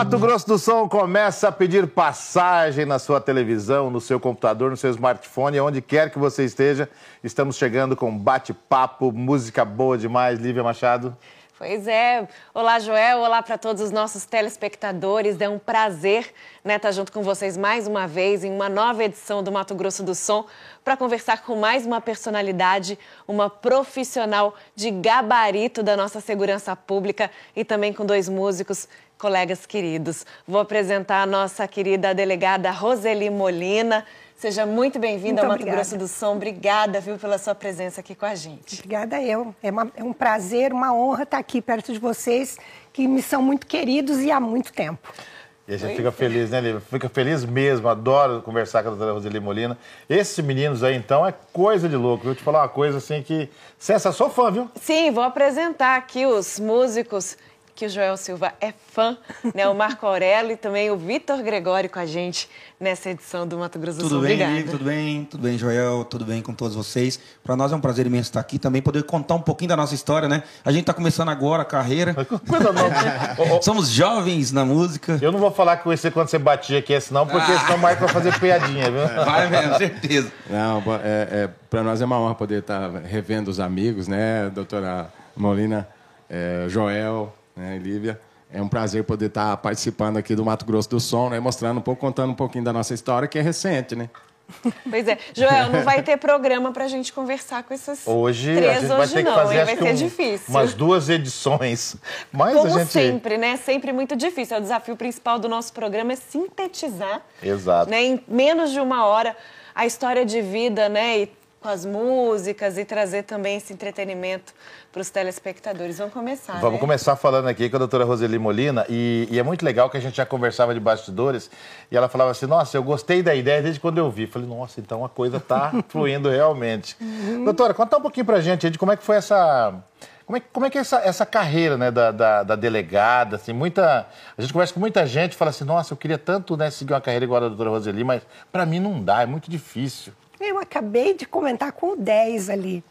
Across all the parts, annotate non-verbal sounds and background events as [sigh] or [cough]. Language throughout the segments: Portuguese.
Mato Grosso do Sul começa a pedir passagem na sua televisão, no seu computador, no seu smartphone, onde quer que você esteja. Estamos chegando com bate-papo, música boa demais, Lívia Machado. Pois é. Olá, Joel. Olá para todos os nossos telespectadores. É um prazer né, estar junto com vocês mais uma vez em uma nova edição do Mato Grosso do Som para conversar com mais uma personalidade, uma profissional de gabarito da nossa segurança pública e também com dois músicos, colegas queridos. Vou apresentar a nossa querida delegada Roseli Molina. Seja muito bem-vinda ao Mato obrigada. Grosso do Som. Obrigada, viu, pela sua presença aqui com a gente. Obrigada eu. É, uma, é um prazer, uma honra estar aqui perto de vocês, que me são muito queridos e há muito tempo. E a gente Oi, fica feliz, né, Lívia? Fica feliz mesmo, adoro conversar com a doutora Roseli Molina. Esses meninos aí, então, é coisa de louco. Vou te falar uma coisa assim que. Cessa, sou fã, viu? Sim, vou apresentar aqui os músicos que o Joel Silva é fã, né? O Marco Aurélio e também o Vitor Gregório com a gente nessa edição do Mato Grosso do Sul. Tudo bem, Obrigada. tudo bem, tudo bem, Joel, tudo bem com todos vocês. Para nós é um prazer imenso estar aqui também, poder contar um pouquinho da nossa história, né? A gente está começando agora a carreira. Coisa nova. [laughs] Somos jovens na música. Eu não vou falar com você quando você batia aqui, senão, porque ah. senão o Marco vai fazer piadinha, viu? [laughs] Vai mesmo, certeza. Não, é, é para nós é uma honra poder estar revendo os amigos, né, doutora Molina, é, Joel, né, Lívia. É um prazer poder estar participando aqui do Mato Grosso do Som, né, mostrando um pouco, contando um pouquinho da nossa história, que é recente, né? [laughs] Pois é. Joel, não vai ter programa para a gente conversar com essas hoje, três a gente vai hoje ter não, que fazer, vai ser um, difícil. Umas duas edições. [laughs] Mas Como a gente... sempre, né? Sempre muito difícil. O desafio principal do nosso programa é sintetizar Exato. Né, em menos de uma hora a história de vida, né? E com as músicas e trazer também esse entretenimento para os telespectadores. Vamos começar. Vamos né? começar falando aqui com a doutora Roseli Molina. E, e, é muito legal que a gente já conversava de bastidores e ela falava assim: Nossa, eu gostei da ideia desde quando eu vi. Falei, nossa, então a coisa está [laughs] fluindo realmente. Uhum. Doutora, conta um pouquinho para a gente de como é que foi essa. Como é, como é que é essa, essa carreira né, da, da, da, delegada? Assim, muita, a gente conversa com muita gente e fala assim: Nossa, eu queria tanto né, seguir uma carreira igual a da doutora Roseli, mas para mim não dá, é muito difícil. Eu acabei de comentar com o 10 ali.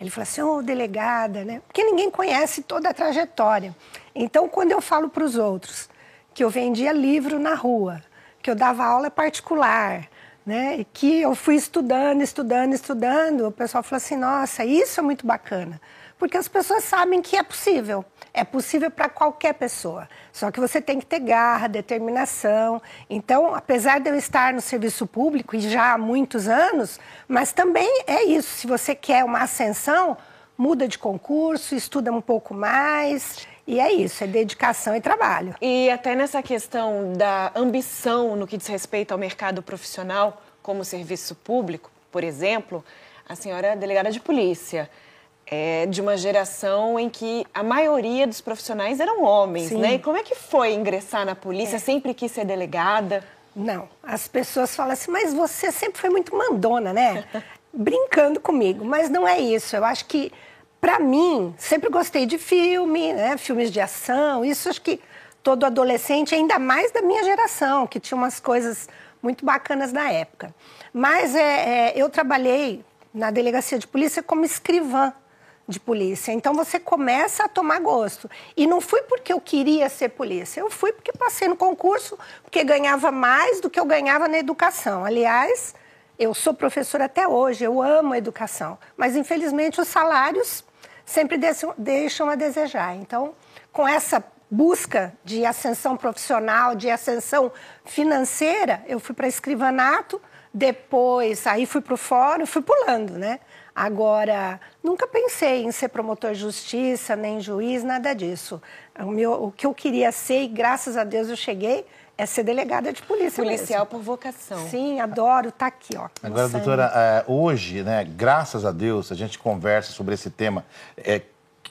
Ele falou assim, ô oh, delegada, né? Porque ninguém conhece toda a trajetória. Então, quando eu falo para os outros que eu vendia livro na rua, que eu dava aula particular, né? E que eu fui estudando, estudando, estudando, o pessoal falou assim, nossa, isso é muito bacana. Porque as pessoas sabem que é possível. É possível para qualquer pessoa. Só que você tem que ter garra, determinação. Então, apesar de eu estar no serviço público e já há muitos anos, mas também é isso. Se você quer uma ascensão, muda de concurso, estuda um pouco mais. E é isso, é dedicação e trabalho. E até nessa questão da ambição no que diz respeito ao mercado profissional, como serviço público, por exemplo, a senhora é delegada de polícia é, de uma geração em que a maioria dos profissionais eram homens, Sim. né? E como é que foi ingressar na polícia? É. Sempre quis ser delegada? Não. As pessoas falam assim, mas você sempre foi muito mandona, né? [laughs] Brincando comigo, mas não é isso. Eu acho que, para mim, sempre gostei de filme, né? Filmes de ação. Isso acho que todo adolescente, ainda mais da minha geração, que tinha umas coisas muito bacanas na época. Mas é, é, eu trabalhei na delegacia de polícia como escrivã de polícia. Então você começa a tomar gosto. E não fui porque eu queria ser polícia, eu fui porque passei no concurso, porque ganhava mais do que eu ganhava na educação. Aliás, eu sou professora até hoje, eu amo a educação, mas infelizmente os salários sempre deixam a desejar. Então, com essa busca de ascensão profissional, de ascensão financeira, eu fui para escrivanato, depois aí fui para o fórum, fui pulando, né? Agora, nunca pensei em ser promotor de justiça, nem juiz, nada disso. O, meu, o que eu queria ser, e graças a Deus eu cheguei, é ser delegada de polícia. Policial mesmo. por vocação. Sim, adoro, tá aqui, ó. Agora, doutora, é, hoje, né, graças a Deus, a gente conversa sobre esse tema. É,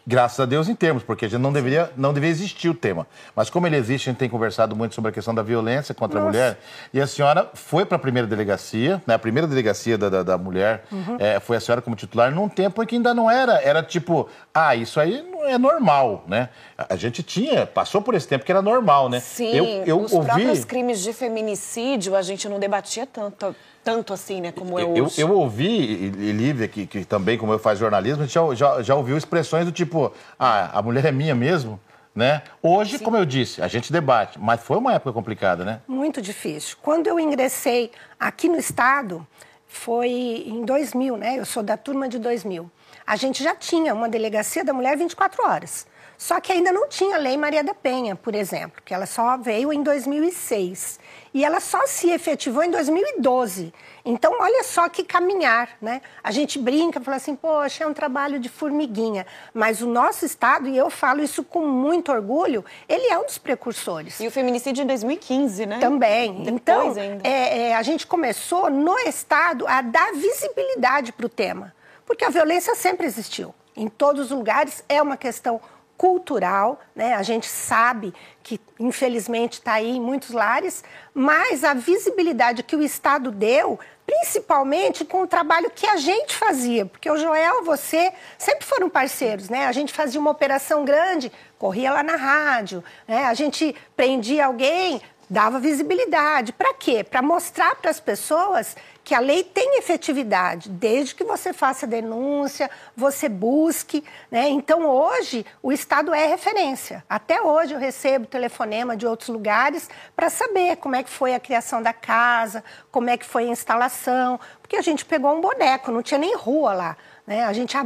Graças a Deus em termos, porque a gente não deveria, não deveria existir o tema. Mas como ele existe, a gente tem conversado muito sobre a questão da violência contra Nossa. a mulher. E a senhora foi para a primeira delegacia, né? A primeira delegacia da, da, da mulher uhum. é, foi a senhora como titular num tempo em que ainda não era. Era tipo, ah, isso aí é normal, né? A gente tinha, passou por esse tempo que era normal, né? Sim, eu, eu os ouvi... próprios crimes de feminicídio a gente não debatia tanto, tanto assim, né, como é eu, hoje. Eu ouvi, e Lívia, que, que também, como eu faz jornalismo, já, já, já ouviu expressões do tipo, ah, a mulher é minha mesmo, né? Hoje, Sim. como eu disse, a gente debate, mas foi uma época complicada, né? Muito difícil. Quando eu ingressei aqui no Estado, foi em 2000, né? Eu sou da turma de 2000. A gente já tinha uma delegacia da mulher 24 horas. Só que ainda não tinha a Lei Maria da Penha, por exemplo, que ela só veio em 2006. E ela só se efetivou em 2012. Então, olha só que caminhar, né? A gente brinca, fala assim, poxa, é um trabalho de formiguinha. Mas o nosso Estado, e eu falo isso com muito orgulho, ele é um dos precursores. E o feminicídio em 2015, né? Também. Depois então, é, é, a gente começou no Estado a dar visibilidade para o tema. Porque a violência sempre existiu. Em todos os lugares é uma questão cultural, né? A gente sabe que infelizmente está aí em muitos lares, mas a visibilidade que o Estado deu, principalmente com o trabalho que a gente fazia, porque o Joel, você sempre foram parceiros, né? A gente fazia uma operação grande, corria lá na rádio, né? A gente prendia alguém, dava visibilidade. Para quê? Para mostrar para as pessoas que a lei tem efetividade, desde que você faça denúncia, você busque. Né? Então, hoje, o Estado é referência. Até hoje, eu recebo telefonema de outros lugares para saber como é que foi a criação da casa, como é que foi a instalação, porque a gente pegou um boneco, não tinha nem rua lá. Né? A gente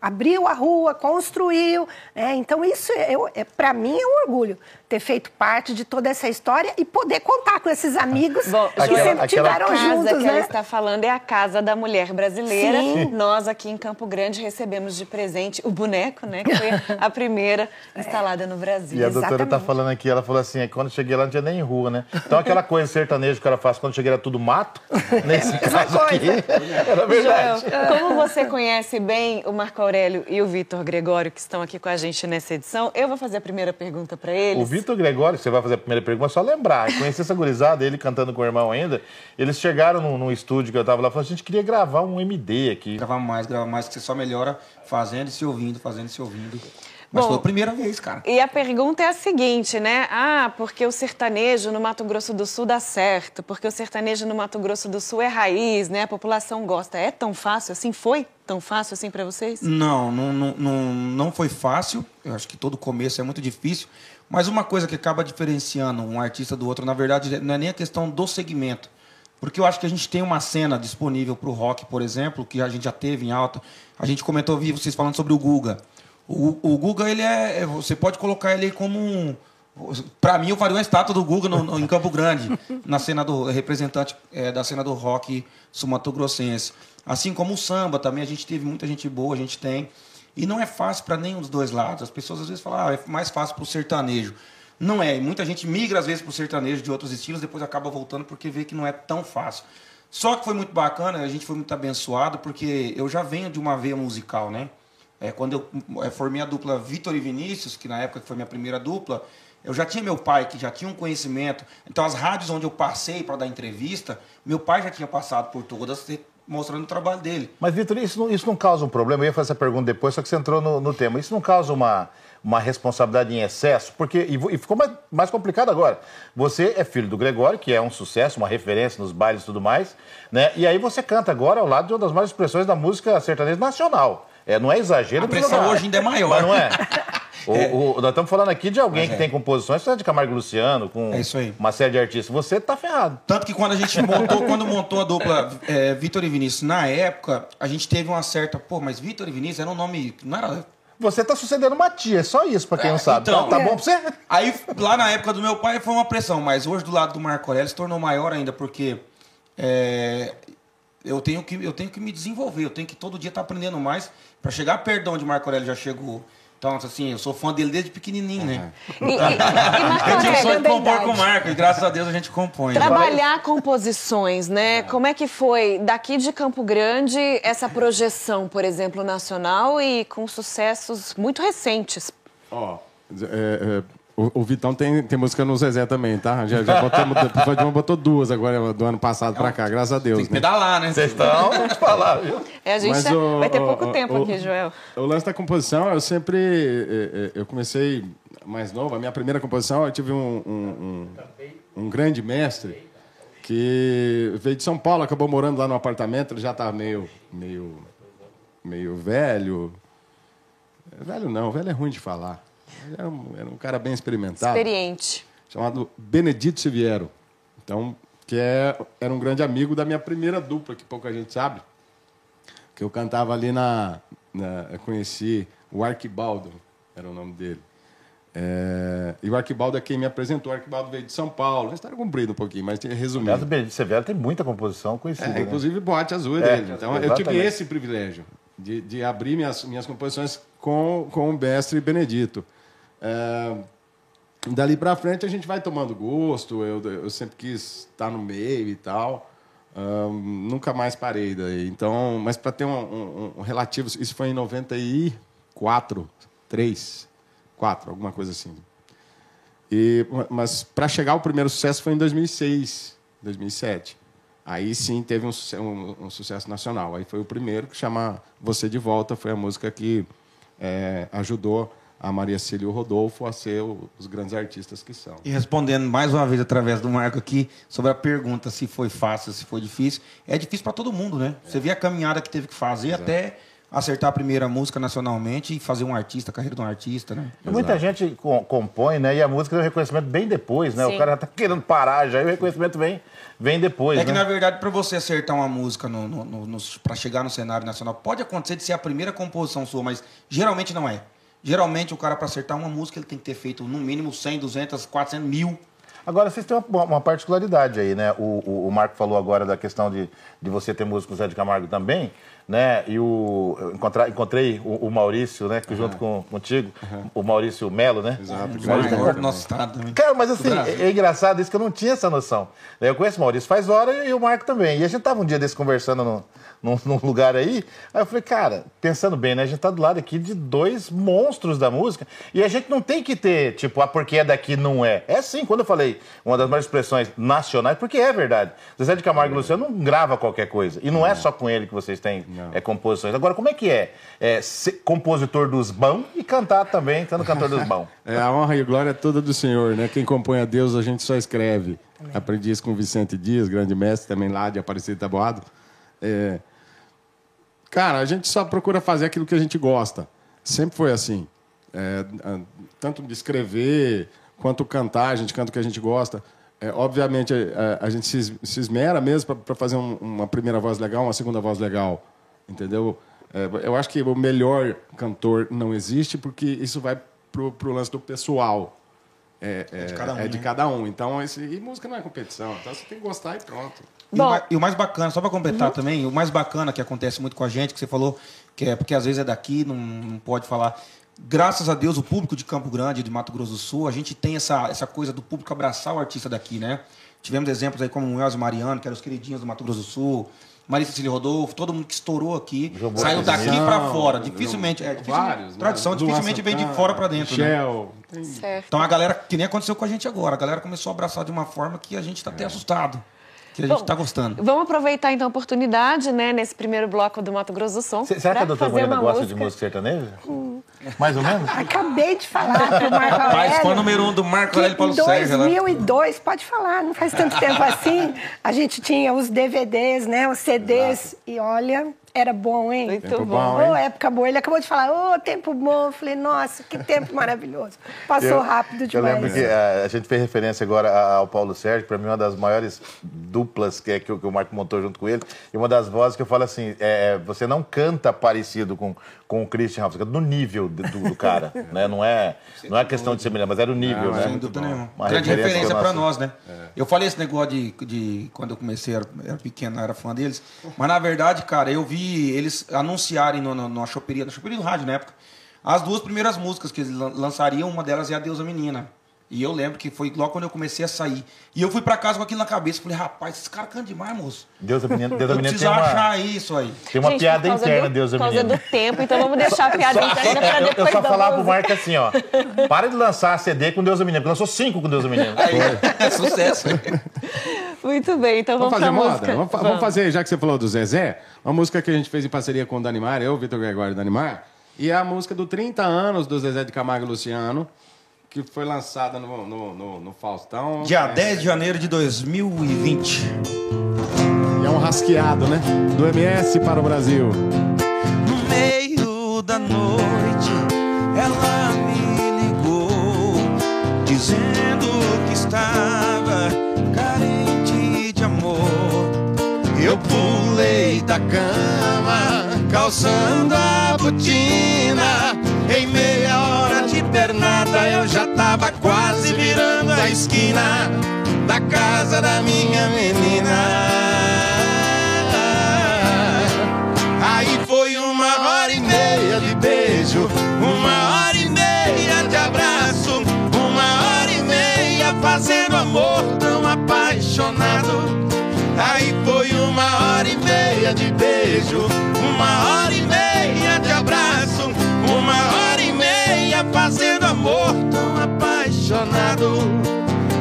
abriu a rua, construiu. Né? Então, isso, é, para mim, é um orgulho ter feito parte de toda essa história e poder contar com esses amigos Bom, que aquela, sempre estiveram juntos. que né? ela está falando é a Casa da Mulher Brasileira. Sim. [laughs] Nós, aqui em Campo Grande, recebemos de presente o boneco, né? Que foi a [laughs] primeira instalada no Brasil. E a doutora está falando aqui, ela falou assim, é quando cheguei lá não tinha nem rua, né? Então, aquela coisa sertaneja que ela faz quando cheguei era tudo mato, [laughs] nesse caso aqui, era verdade. Joel, como você conhece bem o Marco Aurélio e o Vitor Gregório, que estão aqui com a gente nessa edição, eu vou fazer a primeira pergunta para eles. O Vitor Gregório, você vai fazer a primeira pergunta, é só lembrar. Conheci essa gurizada, ele cantando com o irmão ainda. Eles chegaram num, num estúdio que eu estava lá e falaram: a gente queria gravar um MD aqui. Gravar mais, gravar mais, que você só melhora fazendo e se ouvindo, fazendo e se ouvindo. Mas Bom, foi a primeira vez, cara. E a pergunta é a seguinte, né? Ah, porque o sertanejo no Mato Grosso do Sul dá certo, porque o sertanejo no Mato Grosso do Sul é raiz, né? A população gosta. É tão fácil assim? Foi tão fácil assim para vocês? Não, não, não, não, foi fácil. Eu acho que todo começo é muito difícil. Mas uma coisa que acaba diferenciando um artista do outro, na verdade, não é nem a questão do segmento. Porque eu acho que a gente tem uma cena disponível para o rock, por exemplo, que a gente já teve em alta. A gente comentou, vi vocês falando sobre o Guga. O, o Guga, ele é, é, você pode colocar ele como um. Para mim, eu faria uma estátua do Guga no, no, em Campo Grande, na cena do representante é, da cena do rock sumatogrossense. Assim como o samba também, a gente teve muita gente boa, a gente tem. E não é fácil para nenhum dos dois lados. As pessoas às vezes falam, ah, é mais fácil para o sertanejo. Não é. Muita gente migra às vezes para o sertanejo de outros estilos, depois acaba voltando porque vê que não é tão fácil. Só que foi muito bacana, a gente foi muito abençoado, porque eu já venho de uma veia musical, né? É, quando eu é, formei a dupla Vitor e Vinícius, que na época foi minha primeira dupla, eu já tinha meu pai que já tinha um conhecimento. Então, as rádios onde eu passei para dar entrevista, meu pai já tinha passado por todas, mostrando o trabalho dele. Mas, Vitor, isso não, isso não causa um problema? Eu ia fazer essa pergunta depois, só que você entrou no, no tema. Isso não causa uma, uma responsabilidade em excesso? Porque, e, e ficou mais, mais complicado agora. Você é filho do Gregório, que é um sucesso, uma referência nos bailes e tudo mais, né? E aí você canta agora ao lado de uma das maiores expressões da música sertaneja nacional. É, não é exagero. A pressão hoje ainda é maior. Mas não é? [laughs] O, é. o, nós estamos falando aqui de alguém que é. tem composições é de Camargo Luciano, com é uma série de artistas. Você tá ferrado. Tanto que quando a gente montou, quando montou a dupla é, Vitor e Vinícius, na época, a gente teve uma certa. Pô, mas Vitor e Vinícius era um nome. Não era. Você tá sucedendo uma tia, é só isso, pra quem é, não sabe. Então, tá, tá bom pra você? Aí, lá na época do meu pai, foi uma pressão, mas hoje do lado do Marco Aurélio se tornou maior ainda, porque é, eu tenho que, eu tenho que me desenvolver, eu tenho que todo dia estar tá aprendendo mais para chegar perto de onde Marco Aurélio já chegou. Então, assim, eu sou fã dele desde pequenininho, né? E, e, e eu tinha o sonho de compor com o Marco e graças a Deus a gente compõe. Trabalhar composições, né? É. Como é que foi daqui de Campo Grande essa projeção, por exemplo, nacional e com sucessos muito recentes? Ó, oh, é, é, O, o, Vitão tem, tem música no Zezé também, tá? Já, já botou, botou duas agora do ano passado pra cá, graças a Deus. Tem que né? pedalar, né? Vocês estão te [laughs] falar, viu? É, a gente Mas, o, vai ter pouco o, tempo aqui, Joel. O lance da composição, eu sempre. Eh, eh, eu comecei mais novo, a minha primeira composição, eu tive um, um, um, um grande mestre que veio de São Paulo, acabou morando lá no apartamento, ele já estava meio, meio, meio velho. Velho não, velho é ruim de falar. Era um, era um cara bem experimentado. Experiente. Chamado Benedito Siviero. Então, que é, era um grande amigo da minha primeira dupla, que pouca gente sabe. Que eu cantava ali na. na eu conheci o Arquibaldo, era o nome dele. É, e o Arquibaldo é quem me apresentou. O Arquibaldo veio de São Paulo. A história cumprida um pouquinho, mas resumindo. O Benedito Severo tem muita composição conhecida. É, né? Inclusive Boate Azul é dele. Então exatamente. eu tive esse privilégio de, de abrir minhas, minhas composições com, com o mestre Benedito. É, dali para frente a gente vai tomando gosto. Eu, eu sempre quis estar no meio e tal. nunca mais parei daí. Então, mas para ter um, um, um, relativo, isso foi em 94, 3, 4, alguma coisa assim. E, mas para chegar ao primeiro sucesso foi em 2006, 2007. Aí sim teve um, sucesso nacional. Aí foi o primeiro que chama Você de Volta, foi a música que é, ajudou a Maria Cília e o Rodolfo a ser os grandes artistas que são. E respondendo mais uma vez através do Marco aqui sobre a pergunta se foi fácil, se foi difícil, é difícil para todo mundo, né? É. Você vê a caminhada que teve que fazer Exato. até acertar a primeira música nacionalmente e fazer um artista, a carreira de um artista, né? Muita gente compõe, né? E a música tem o reconhecimento bem depois, né? Sim. O cara tá querendo parar já e o reconhecimento vem, vem depois. É que, né? na verdade, para você acertar uma música no, no, no para chegar no cenário nacional, pode acontecer de ser a primeira composição sua, mas geralmente não é. Geralmente, o cara, para acertar uma música, ele tem que ter feito no mínimo 100, 200, 400 mil. Agora, vocês têm uma, uma particularidade aí, né? O, o, o, Marco falou agora da questão de, de você ter música com o Zé de Camargo também né? E o encontrei, encontrei o, o, Maurício, né? Que uhum. junto com contigo, uhum. o Maurício Melo, né? Exato. O Maurício é do nosso estado também. Cara, mas assim, é, é, engraçado isso que eu não tinha essa noção. Eu conheço o Maurício faz hora e o Marco também. E a gente tava um dia desse conversando no, num, num, lugar aí. Aí eu falei, cara, pensando bem, né? A gente tá do lado aqui de dois monstros da música. E a gente não tem que ter, tipo, a porque é daqui não é. É sim, quando eu falei uma das maiores expressões nacionais, porque é verdade. Zé de Camargo e Luciano não grava qualquer coisa. E não, é só com ele que vocês têm é, composições. Agora, como é que é, é ser compositor dos bão e cantar também, sendo cantor dos bão? [laughs] É, a honra e glória é toda do Senhor, né? Quem compõe a Deus, a gente só escreve. Aprendi isso com o Vicente Dias, grande mestre, também lá de Aparecido Taboado. É, Cara, a gente só procura fazer aquilo que a gente gosta. Sempre foi assim. É, tanto de escrever quanto cantar, a gente canta o que a gente gosta. É, obviamente, a, a, gente se, se esmera mesmo para fazer um, uma primeira voz legal, uma segunda voz legal. Entendeu? É, eu acho que o melhor cantor não existe porque isso vai pro, pro lance do pessoal. É, é, é de cada um. É de né? cada um. Então, esse, e música não é competição. Então, você tem que gostar e pronto. E, o, e o mais bacana, só para completar uhum. também, o mais bacana que acontece muito com a gente, que você falou, que é porque às vezes é daqui, não, não pode falar. Graças a Deus, o público de Campo Grande, de Mato Grosso do Sul, a gente tem essa, essa coisa do público abraçar o artista daqui, né? Tivemos exemplos aí como o Elzo Mariano, que eram os queridinhos do Mato Grosso do Sul, Marisa Cecília Rodolfo, todo mundo que estourou aqui, João saiu daqui para fora. Dificilmente, é, dificilmente vários, tradição, né? dificilmente vem de fora para dentro. Shell. Né? Então a galera, que nem aconteceu com a gente agora, a galera começou a abraçar de uma forma que a gente está até é. assustado que a gente está gostando. Vamos aproveitar então a oportunidade, né, nesse primeiro bloco do Mato Grosso do Som. Será que a doutora Moreira gosta música? de música sertaneja? Hum. Mais ou menos? [laughs] Acabei de falar para o Marco [laughs] Aurélio. Mas foi o número um do Marco Aurélio Paulo Sérgio. Em 2002, né? pode falar, não faz tanto tempo assim. A gente tinha os DVDs, né, os CDs. Exato. E olha, era bom, hein? Muito tempo bom. Hein? Oh, época boa. Ele acabou de falar, ô, oh, tempo bom. Eu falei, nossa, que tempo maravilhoso. Passou eu, rápido demais. Eu lembro que a, a, gente fez referência agora ao Paulo Sérgio, para mim, uma das maiores duplas que, é, que, que o Marco montou junto com ele. E uma das vozes que eu falo assim: é, você não canta parecido com, com o Christian Ralph, no nível do, do cara. [laughs] né? Não é, não é questão de semelhança, mas era o nível, não, né? Sem dúvida nenhuma. Uma Grande referência para nós, né? É. Eu falei esse negócio de, de. Quando eu comecei, era, era pequeno, era fã deles. Mas na verdade, cara, eu vi eles anunciarem no, no, na choperia, na choperia do rádio na época, as duas primeiras músicas que eles lançariam, uma delas é A Deusa Menina. E eu lembro que foi logo quando eu comecei a sair. E eu fui pra casa com aquilo na cabeça. Falei, rapaz, esse cara canta demais, moço. Deus da menina, Deus da Eu menina preciso tem uma, achar isso aí. tem uma Gente, piada interna, do, Deus da Por causa menina. do tempo, então vamos deixar a piada interna pra Eu, depois eu da só falava pro Marco assim, ó. Para de lançar CD com Deus da menina, porque lançou cinco com Deus da menina. É [laughs] sucesso. [laughs] Muito bem, então Vamos vamos, fazer pra moda? música. Vamos, vamos fazer, já que você falou do Zezé, uma música que a gente fez em parceria com o Danimar, eu, Vitor Gregório Danimar, e é a música do 30 anos do Zezé de Camargo e Luciano, que foi lançada no, no, no- no Faustão. Dia é, 10 de janeiro de 2020. E é um rasqueado, né? Do MS para o Brasil. No meio da noite, ela me ligou, dizendo que estava pulei da cama, calçando a botina. Em meia hora de pernada, eu já tava quase virando a esquina da casa da minha menina. Aí foi uma hora e meia de beijo, uma hora e meia de abraço, uma hora e meia fazendo amor tão apaixonado. Aí foi uma hora e meia de beijo, uma hora e meia de abraço, uma hora e meia fazendo amor tão apaixonado.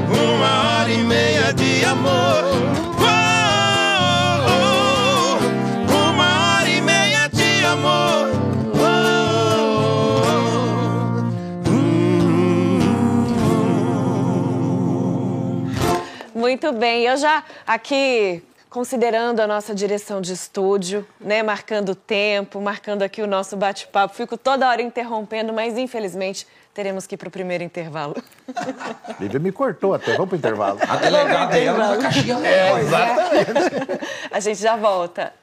Uma hora e meia de amor. Muito bem, eu já aqui considerando a nossa direção de estúdio, né, marcando o tempo, marcando aqui o nosso bate-papo, fico toda hora interrompendo, mas infelizmente teremos que ir para o primeiro intervalo. [laughs] Lívia me cortou até. Vamos pro intervalo. A delegada é ela na caixinha. É, exatamente. A gente já volta.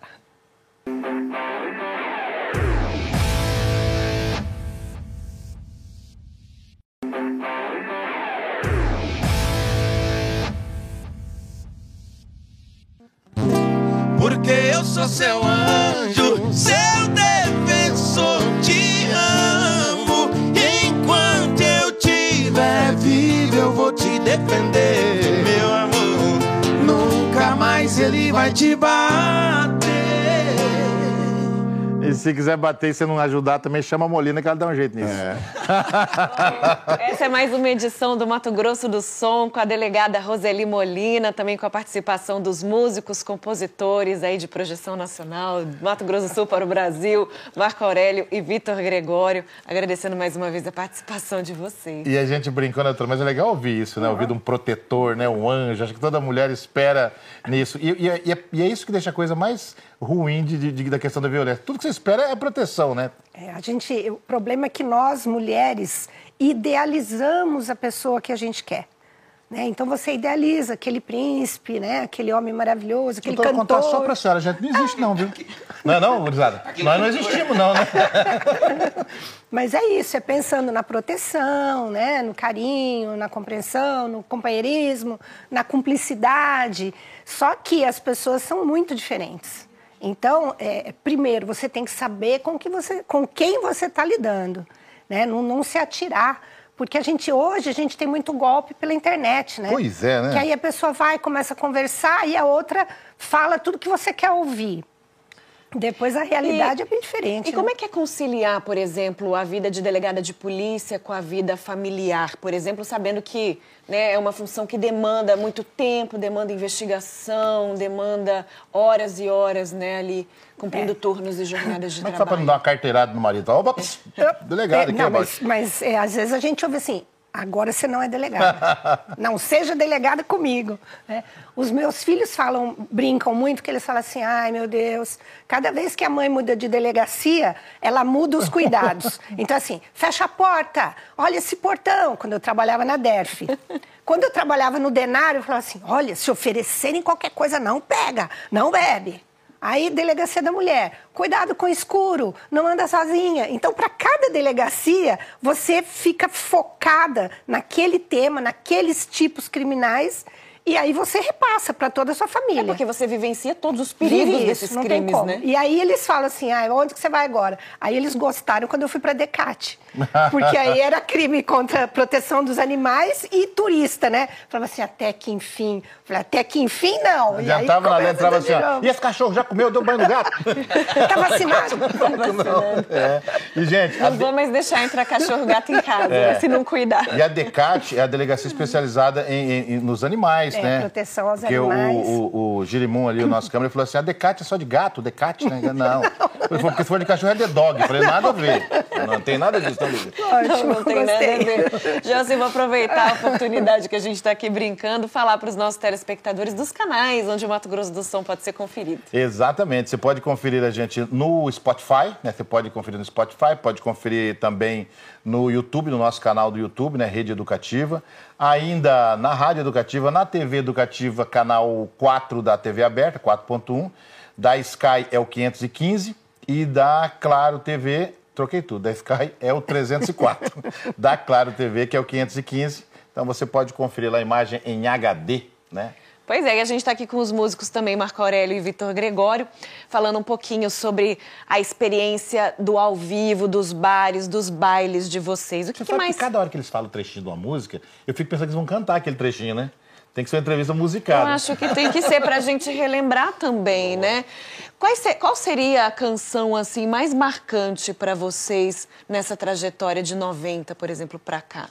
Seu anjo, seu defensor, te amo. Enquanto eu tiver vivo, eu vou te defender, meu amor. Nunca mais ele vai te bater. Se quiser bater e você não ajudar, também chama a Molina que ela dá um jeito nisso. [laughs] Essa é mais uma edição do Mato Grosso do Som com a delegada Roseli Molina, também com a participação dos músicos, compositores aí de projeção nacional, Mato Grosso do Sul para o Brasil, Marco Aurélio e Vitor Gregório. Agradecendo mais uma vez a participação de vocês. E a gente brincou, doutora? Mas é legal ouvir isso, né? Ouvir de um protetor, né? Um anjo. Acho que toda mulher espera nisso. E, e é- e é, e é isso que deixa a coisa mais ruim de, de- de- da questão da violência. Tudo que você espera é proteção, né? É, a gente, o problema é que nós, mulheres, idealizamos a pessoa que a gente quer. Né? Então você idealiza aquele príncipe, né? aquele homem maravilhoso, aquele Doutora, cantor. contar só pra senhora, gente. Não existe, não, viu? Não é não, gurizada? Nós não existimos, não, né? [laughs] Mas é isso, é pensando na proteção, né? no carinho, na compreensão, no companheirismo, na cumplicidade. Só que as pessoas são muito diferentes. Então, é, primeiro, você tem que saber com, que você, com quem você está lidando, né? Não, não se atirar. Porque a gente hoje a gente tem muito golpe pela internet, né? Pois é, né? Que aí a pessoa vai, começa a conversar e a outra fala tudo que você quer ouvir. Depois a realidade E- é bem diferente. E como né? é que é conciliar, por exemplo, a vida de delegada de polícia com a vida familiar, por exemplo, sabendo que né, é uma função que demanda muito tempo, demanda investigação, demanda horas e horas né, ali, cumprindo turnos e jornadas de Como é que faz pra trabalho? não dar uma carteirada no marido? Opa, pss, delegado É, aqui, não, ó, mas, mas, é, às vezes a gente ouve assim, agora você não é delegada. [laughs] não seja delegada comigo. né? Os meus filhos falam, brincam muito, que eles falam assim, ai meu Deus, cada vez que a mãe muda de delegacia, ela muda os cuidados. [laughs] Então assim, fecha a porta, olha esse portão, quando eu trabalhava na DERF. Quando eu trabalhava no Denário, eu falava assim, olha, se oferecerem qualquer coisa, não pega, não bebe. Aí, delegacia da mulher, cuidado com o escuro, não anda sozinha. Então, para cada delegacia, você fica focada naquele tema, naqueles tipos criminais E aí você repassa para toda a sua família. É porque você vivencia todos os perigos Vive desses isso, não crimes, tem como. né? E aí eles falam assim, ah, onde que você vai agora? Aí eles gostaram quando eu fui para Decate. [laughs] Porque aí era crime contra a proteção dos animais e turista, né? Falava assim, até que enfim. Falei, até que enfim não. E Já aí tava na começa lenda, entrava tudo de assim, ó, e esse cachorro já comeu, deu banho no gato? [laughs] Tá [laughs] vacinado? É. E, gente, a Não vou mais deixar entrar cachorro gato em casa, né, se não cuidar. E a DECAT é a delegacia especializada em, em- em- nos animais, É, né? proteção aos Porque o- animais. O, o, o Girimum ali, o nosso câmera, ele falou assim: a DECAT é só de gato, DECAT, né? Não. [laughs] Ele falou, porque se for de cachorro é de dog. Eu falei, nada a ver. Não tem nada disso, não, Lívia. Ótimo, Não, não tem nada a ver. Já assim, vou aproveitar a oportunidade que a gente está aqui brincando, falar para os nossos telespectadores dos canais onde o Mato Grosso do Som pode ser conferido. Exatamente. Você pode conferir a gente no Spotify, né? Você pode conferir no Spotify, pode conferir também no YouTube, no nosso canal do YouTube, né? Rede Educativa. Ainda na Rádio Educativa, na TV Educativa, canal 4 da TV aberta, 4.1. Da Sky é o 515 e da Claro TV, troquei tudo, da Sky é o 304. [laughs] da Claro TV, que é o 515. Então você pode conferir lá a imagem em HD, né? Pois é, e a gente está aqui com os músicos também, Marco Aurélio e Vitor Gregório, falando um pouquinho sobre a experiência do ao vivo, dos bares, dos bailes de vocês. O que, Você que sabe mais? que cada hora que eles falam o trechinho de uma música, eu fico pensando que eles vão cantar aquele trechinho, né? Tem que ser uma entrevista Eu musicada. acho que tem que ser para a gente relembrar também, né? Quais se- Qual seria a canção assim mais marcante para vocês nessa trajetória de 90, por exemplo, para cá?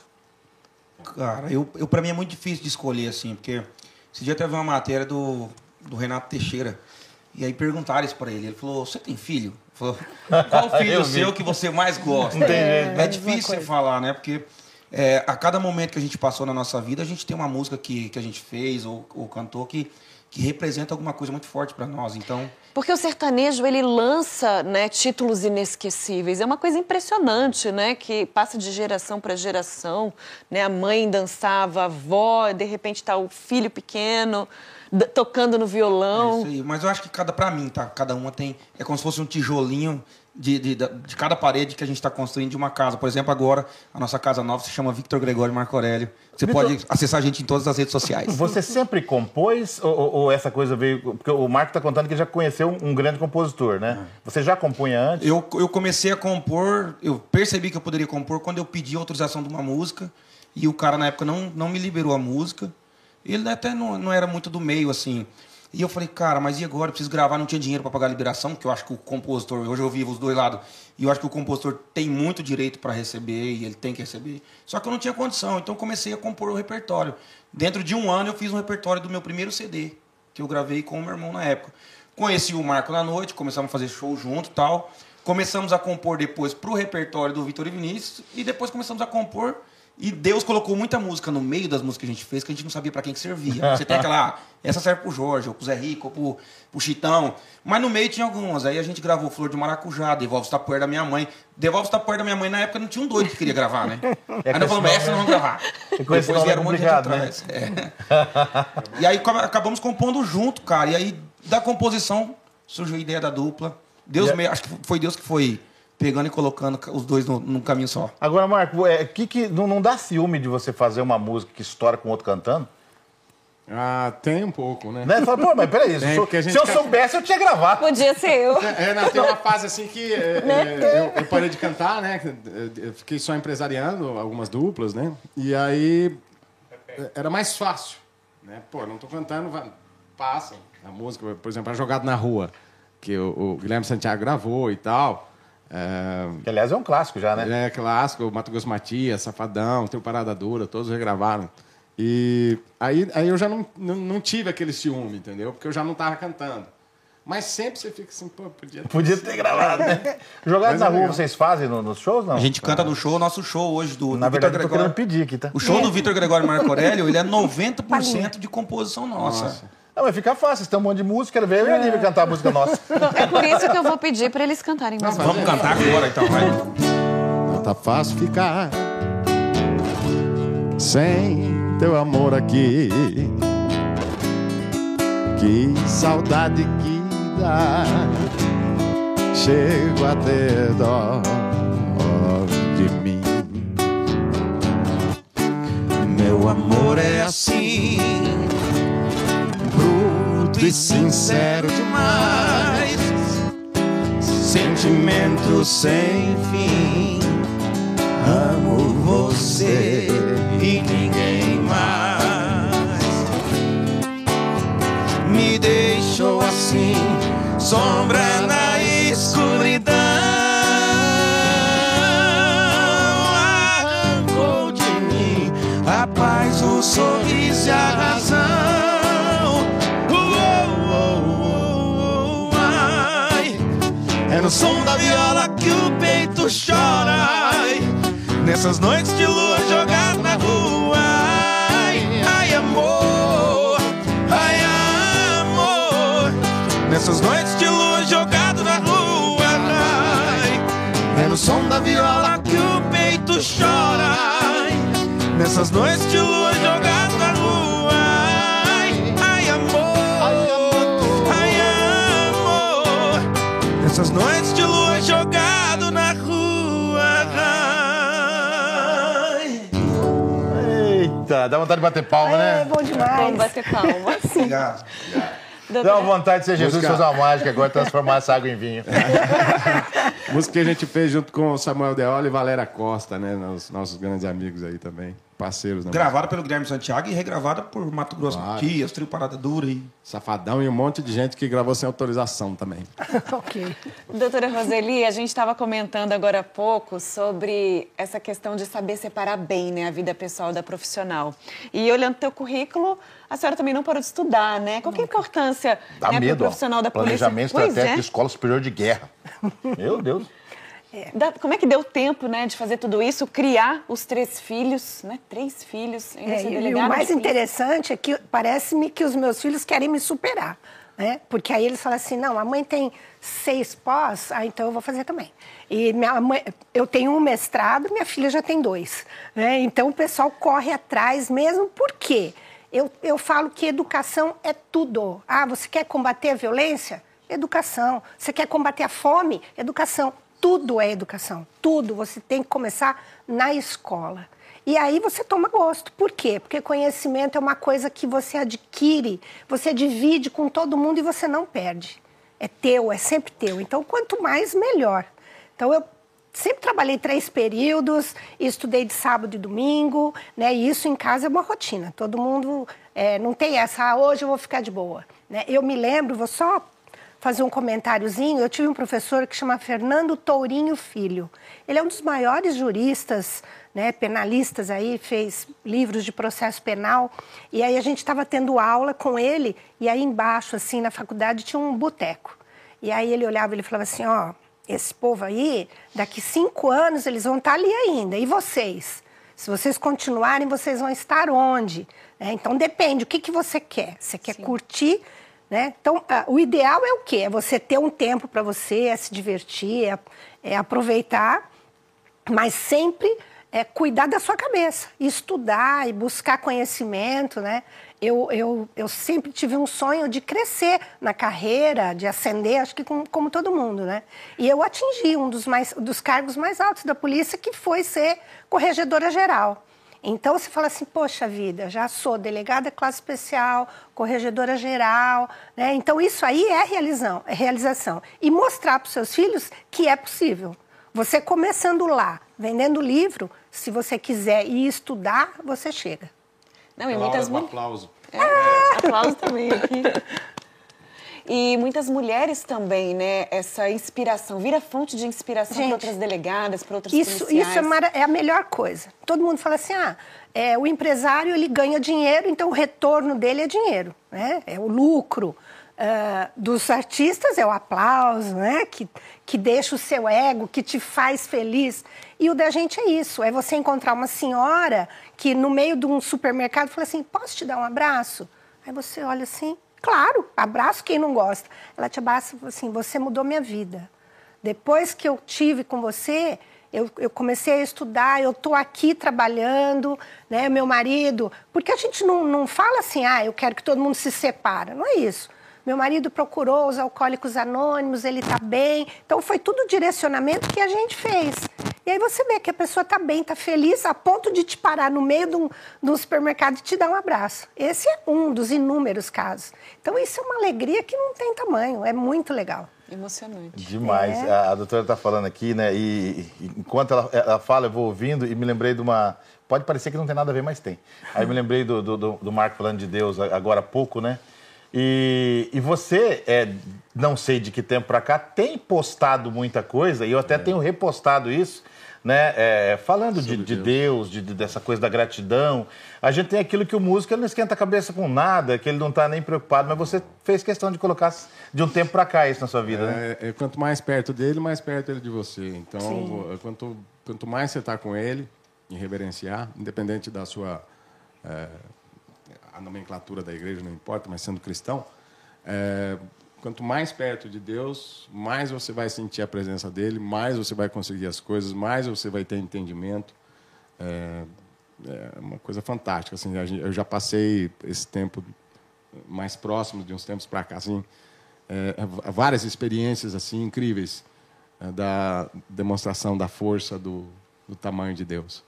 Cara, eu, eu para mim é muito difícil de escolher, assim, porque esse dia teve uma matéria do, do Renato Teixeira. E aí perguntaram isso pra ele. Ele falou: Você tem filho? Falou, Qual filho [laughs] seu que você mais gosta? Não tem é, jeito. é difícil você falar, né? Porque é, a cada momento que a gente passou na nossa vida, a gente tem uma música que, que a gente fez ou, ou cantou que, que representa alguma coisa muito forte pra nós. Então, Porque o sertanejo ele lança né, títulos inesquecíveis. É uma coisa impressionante, né? Que passa de geração para geração. Né? A mãe dançava, a avó, de repente está o filho pequeno tocando no É violão. isso aí. Mas eu acho que cada, pra mim, tá? Cada uma tem. É como se fosse um tijolinho de, de, de cada parede que a gente está construindo de uma casa. Por exemplo, agora, a nossa casa nova se chama Victor Gregório Marco Aurélio. Você Victor- pode acessar a gente em todas as redes sociais. Você sempre compôs ou, ou- essa coisa veio. Porque o Marco está contando que já conheceu um, um grande compositor, né? Você já compunha antes? Eu, eu comecei a compor, eu percebi que eu poderia compor quando eu pedi autorização de uma música e o cara na época não, não me liberou a música. Ele até não, não era muito do meio, assim. E eu falei, cara, mas e agora? Eu preciso gravar, não tinha dinheiro para pagar a liberação, porque eu acho que o compositor, hoje eu vivo os dois lados, e eu acho que o compositor tem muito direito para receber e ele tem que receber. Só que eu não tinha condição, então comecei a compor o repertório. Dentro de um ano eu fiz um repertório do meu primeiro CD, que eu gravei com o meu irmão na época. Conheci o Marco na noite, começamos a fazer show junto tal. Começamos a compor depois pro repertório do Vitor e Vinícius e depois começamos a compor e Deus colocou muita música no meio das músicas que a gente fez que a gente não sabia para quem que servia. Você tem aquela, ah, essa serve pro Jorge, ou pro Zé Rico, ou pro, pro Chitão. Mas no meio tinha algumas. Aí a gente gravou Flor de Maracujá, Devolve o Tapoer da minha mãe. Devolve o Tapoer da minha mãe na época não tinha um doido que queria gravar, né? [laughs] É Aí nós falamos, essa nós vamos gravar. [laughs] é vieram um monte de gente complicado, né? atrás. É. [laughs] E aí acabamos compondo junto, cara. E aí, da composição, surgiu a ideia da dupla. Deus a- me... Acho que foi Deus que foi pegando e colocando os dois no, num caminho só. Agora, Marco, é, que, que, não, não dá ciúme de você fazer uma música que estoura com outro cantando? Ah, tem um pouco, né? Né? Fala, pô, mas peraí, [laughs] se, É, eu- a gente se eu soubesse, eu tinha gravado. Podia ser eu. É, não, tem uma fase assim que é, [laughs] é, eu, eu parei de cantar, né? Eu fiquei só empresariando algumas duplas, né? E aí é, era mais fácil, né? Pô, não tô cantando, vai- passa a música, por exemplo, a Jogado na Rua, que o, o Guilherme Santiago gravou e tal. É, Que, aliás, é um clássico já, né? é clássico, Mato Grosso Matias, Safadão, tem o Parada Dura, todos regravaram. E aí, aí eu já não, não, não tive aquele ciúme, entendeu? Porque eu já não estava cantando. Mas sempre você fica assim, pô, podia ter Podia ter gravado, né? [laughs] Jogados na é rua, vocês fazem no- nos shows, não? A gente canta no show, nosso show hoje do, Na do verdade, Vitor Gregório. pedir aqui, tá? O show do Vitor Gregório Marco Aurélio, ele é [laughs] 90% de composição nossa. Não, mas fica fácil, vocês têm um monte de música, quero ver eu e a Lívia cantar a música nossa. [laughs] É por isso que eu vou pedir para eles cantarem mais uma Vamos cantar agora então, vai. Não tá fácil ficar sem teu amor aqui. Que saudade que dá. Chego a ter dó de mim. Meu amor é assim, e sincero demais. Sentimento sem fim. Amo você e ninguém mais. Me deixou assim, sombra na escuridão. Arrancou de mim a paz, o sorriso no som da viola que o peito chora. ai. Nessas noites de lua jogada na rua. Ai, ai, amor. Ai, amor. Nessas noites de lua jogado na rua. Ai, é no som da viola que o peito chora. Ai, Nessas noites de lua jogado Nessas noites de lua jogado na rua. Ai. Eita, dá vontade de bater palma, É né? bom demais. Vamos bater palma. [laughs] Obrigado. Dá uma vontade de ser Jesus Música. fazer uma mágica agora, transformar essa água em vinho. [laughs] Música que a gente fez junto com o Samuel Deola e Valéria Costa, né? Os nossos grandes amigos aí também. Parceiros, né? Gravada pelo Guilherme Santiago e regravada por Mato Grosso Claro. Matias, Trio Parada Dura e... Safadão e um monte de gente que gravou sem autorização também. [laughs] ok. [laughs] Doutora Roseli, a gente estava comentando agora há pouco sobre essa questão de saber separar bem né, a vida pessoal da profissional. E olhando teu currículo, a senhora também não parou de estudar, né? Qual que é a importância Dá né, medo, pro ó. profissional da polícia? Planejamento estratégico é. de escola superior de guerra. [laughs] Meu Deus. Dá- Como é que deu tempo né, de fazer tudo isso, criar os três filhos, né? Três filhos, É, e- o mais interessante é que parece-me que os meus filhos querem me superar. Né? Porque aí eles falam assim, não, a mãe tem seis pós, ah, então eu vou fazer também. E minha mãe, eu tenho um mestrado, minha filha já tem dois. Né? Então o pessoal corre atrás mesmo, por quê? Eu, eu falo que educação é tudo. Ah, você quer combater a violência? Educação. Você quer combater a fome? Educação. Tudo é educação. Tudo. Você tem que começar na escola. E aí você toma gosto. Por quê? Porque conhecimento é uma coisa que você adquire, você divide com todo mundo e você não perde. É teu, é sempre teu. Então, quanto mais, melhor. Então, eu sempre trabalhei três períodos, estudei de sábado e domingo, né? E isso em casa é uma rotina. Todo mundo é, não tem essa, ah, hoje eu vou ficar de boa. Né? Eu me lembro, vou só fazer um comentáriozinho. Eu tive um professor que chama Fernando Tourinho Filho. Ele é um dos maiores juristas, né, penalistas aí, fez livros de processo penal. E aí a gente estava tendo aula com ele e aí embaixo, assim, na faculdade tinha um boteco. E aí ele olhava e ele falava assim, ó, esse povo aí, daqui cinco anos eles vão estar ali ainda. E vocês? Se vocês continuarem, vocês vão estar onde? Né? Então depende, o que, que você quer? Você quer curtir né? Então, ah, o ideal é o quê? É você ter um tempo para você, é se divertir, é, é aproveitar, mas sempre é cuidar da sua cabeça, estudar e buscar conhecimento, né? Eu, eu, eu sempre tive um sonho de crescer na carreira, de ascender, acho que como, como todo mundo, né? E eu atingi um dos, mais, dos cargos mais altos da polícia, que foi ser corregedora geral. Então você fala assim, poxa vida, já sou delegada classe especial, corregedora geral, né? Então isso aí é realização, é realização. E mostrar para os seus filhos que é possível. Você começando lá, vendendo livro, se você quiser ir estudar, você chega. Não, e muitas um mulheres. aplauso. Aplausos também aqui. [laughs] E muitas mulheres também, né? Essa inspiração, vira fonte de inspiração para outras delegadas, para outras Isso, policiais. isso é, mara- é a melhor coisa. Todo mundo fala assim, ah, é, o empresário ele ganha dinheiro, então o retorno dele é dinheiro, né? É o lucro. Ah, dos artistas é o aplauso, né? Que, que deixa o seu ego, que te faz feliz. E o da gente é isso, é você encontrar uma senhora que no meio de um supermercado fala assim, posso te dar um abraço? Aí você olha assim, claro, abraço quem não gosta. Ela te abraça assim, você mudou minha vida. Depois que eu tive com você, eu, eu comecei a estudar, eu estou aqui trabalhando, né? Meu marido. Porque a gente não, não fala assim, ah, eu quero que todo mundo se separa. Não é isso. Meu marido procurou os alcoólicos anônimos, ele está bem. Então foi tudo direcionamento que a gente fez. E aí você vê que a pessoa está bem, está feliz, a ponto de te parar no meio de um, de um supermercado e te dar um abraço. Esse é um dos inúmeros casos. Então, isso é uma alegria que não tem tamanho, é muito legal. Emocionante. Demais. É. A, a, doutora está falando aqui, né? E, e enquanto ela, ela, fala, eu vou ouvindo e me lembrei de uma. Pode parecer que não tem nada a ver, mas tem. Aí me lembrei do, do, do Marco falando de Deus agora há pouco, né? E, e você, é, não sei de que tempo para cá, tem postado muita coisa, e eu até é. tenho repostado isso, né? É, falando de, de, Deus, de, dessa coisa da gratidão. A gente tem aquilo que o músico ele não esquenta a cabeça com nada, que ele não está nem preocupado, mas você fez questão de colocar de um tempo para cá isso na sua vida, né? É, é, quanto mais perto dele, mais perto ele de você. Então, quanto, quanto mais você está com ele, em reverenciar, independente da sua é, a nomenclatura da igreja não importa, mas sendo cristão, é, quanto mais perto de Deus, mais você vai sentir a presença dele, mais você vai conseguir as coisas, mais você vai ter entendimento. É, é uma coisa fantástica. Assim, eu já passei esse tempo mais próximo de uns tempos para cá, assim, é, várias experiências assim incríveis é, da demonstração da força do, do tamanho de Deus.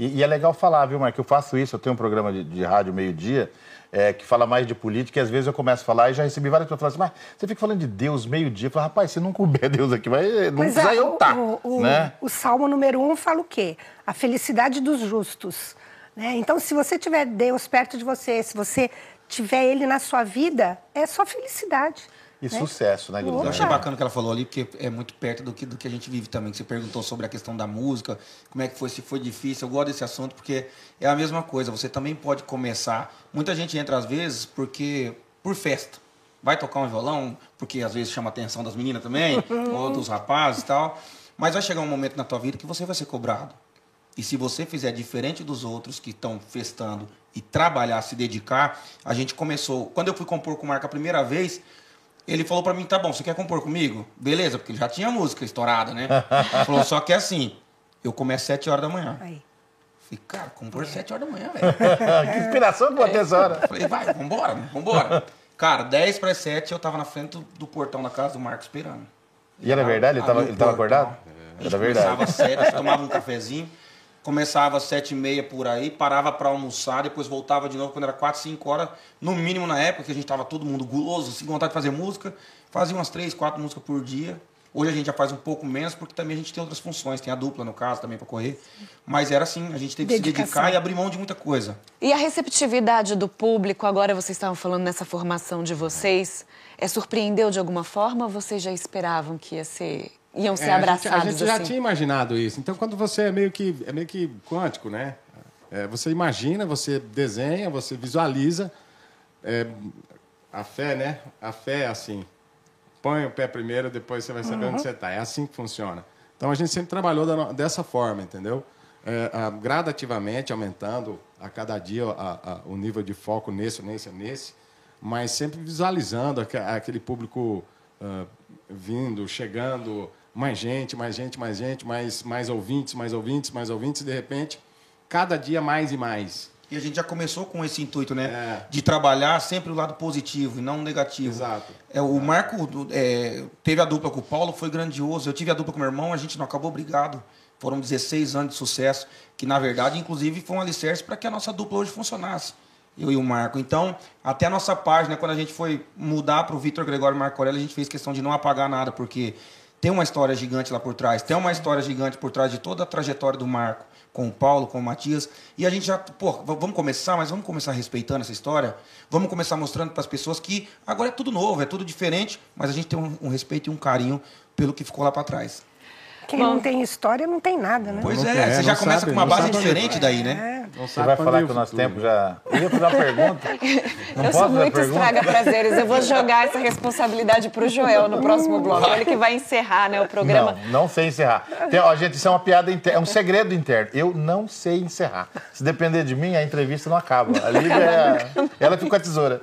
E, e, é legal falar, viu, Marco? Eu faço isso, eu tenho um programa de, de rádio meio-dia é, que fala mais de política e às vezes eu começo a falar e já recebi várias pessoas falando assim, mas você fica falando de Deus meio-dia. Eu falo, rapaz, se não couber [laughs] Deus aqui, vai, não mas precisa é, eu estar. Tá, o, o, né? o Salmo número um fala o quê? A felicidade dos justos. Né? Então, se você tiver Deus perto de você, se você tiver Ele na sua vida, é só felicidade. E né? sucesso, né, Guilherme? Eu achei bacana o que ela falou ali, porque é muito perto do que, do que a gente vive também. Que você perguntou sobre a questão da música, como é que foi, se foi difícil. Eu gosto desse assunto porque é a mesma coisa. Você também pode começar. Muita gente entra às vezes porque por festa. Vai tocar um violão, porque às vezes chama a atenção das meninas também, [laughs] ou dos rapazes e tal. Mas vai chegar um momento na tua vida que você vai ser cobrado. E se você fizer diferente dos outros que estão festando e trabalhar, se dedicar, a gente começou. Quando eu fui compor com o Marco a primeira vez, ele falou para mim, tá bom, você quer compor comigo? Beleza, porque ele já tinha música estourada, né? Ele falou, só que é assim, eu começo às 7 horas da manhã. Aí. Falei, cara, compor às 7 horas da manhã, [laughs] velho. que inspiração que botei essa hora. Falei, vai, vambora, vambora. Cara, 10 para 7 eu tava na frente do, do, portão da casa do Marcos esperando. E era verdade? Ele tava, ele tava acordado? É. Era verdade. Começava às 7, tomava um cafezinho. Começava às sete e meia por aí, parava para almoçar, depois voltava de novo quando era quatro, cinco horas, no mínimo na época, que a gente estava todo mundo guloso, assim, com vontade de fazer música. Fazia umas três, quatro músicas por dia. Hoje a gente já faz um pouco menos, porque também a gente tem outras funções, tem a dupla no caso também para correr. Mas era assim, a gente teve que se dedicar e abrir mão de muita coisa. E a receptividade do público, agora vocês estavam falando nessa formação de vocês, é surpreendeu de alguma forma ou vocês já esperavam que ia ser iam ser é, abraçados. A gente, a gente assim. já tinha imaginado isso. Então, quando você é meio que, é meio que quântico, né? É, você imagina, você desenha, você visualiza. É, a fé, né? A fé é assim. Põe o pé primeiro, depois você vai saber uhum. onde você está. É assim que funciona. Então, a gente sempre trabalhou da, dessa forma, entendeu? É, a, gradativamente, aumentando a cada dia a, a, o nível de foco nesse, nesse, nesse, mas sempre visualizando aquele público uh, vindo, chegando, mais gente, mais gente, mais gente, mais, mais ouvintes, mais ouvintes, mais ouvintes, e de repente, cada dia mais e mais. E a gente já começou com esse intuito, né? É. De trabalhar sempre o lado positivo e não o negativo. Exato. É, o Marco é, teve a dupla com o Paulo, foi grandioso. Eu tive a dupla com meu irmão, a gente não acabou brigado. Foram 16 anos de sucesso, que na verdade, inclusive, foi um alicerce para que a nossa dupla hoje funcionasse. Eu e o Marco. Então, até a nossa página, quando a gente foi mudar para o Vitor Gregório Marco Aurélio, a gente fez questão de não apagar nada, porque tem uma história gigante lá por trás, tem uma história gigante por trás de toda a trajetória do Marco, com o Paulo, com o Matias. E a gente já, pô, vamos começar, mas vamos começar respeitando essa história. Vamos começar mostrando para as pessoas que agora é tudo novo, é tudo diferente, mas a gente tem um, um respeito e um carinho pelo que ficou lá para trás. Quem Bom, não tem história não tem nada, né? Pois é, você já começa sabe, com uma base diferente daí, né? É. Não Você vai falar que o nosso tempo já. Eu ia fazer uma pergunta. Não eu sou muito estraga prazeres. Eu vou jogar essa responsabilidade para o Joel no próximo bloco. Ele que vai encerrar né, o programa. Não, não sei encerrar. Tem, ó, gente, isso é uma piada interna, é um segredo interno. Eu não sei encerrar. Se depender de mim, a entrevista não acaba. A Lívia é. Ela fica com a tesoura.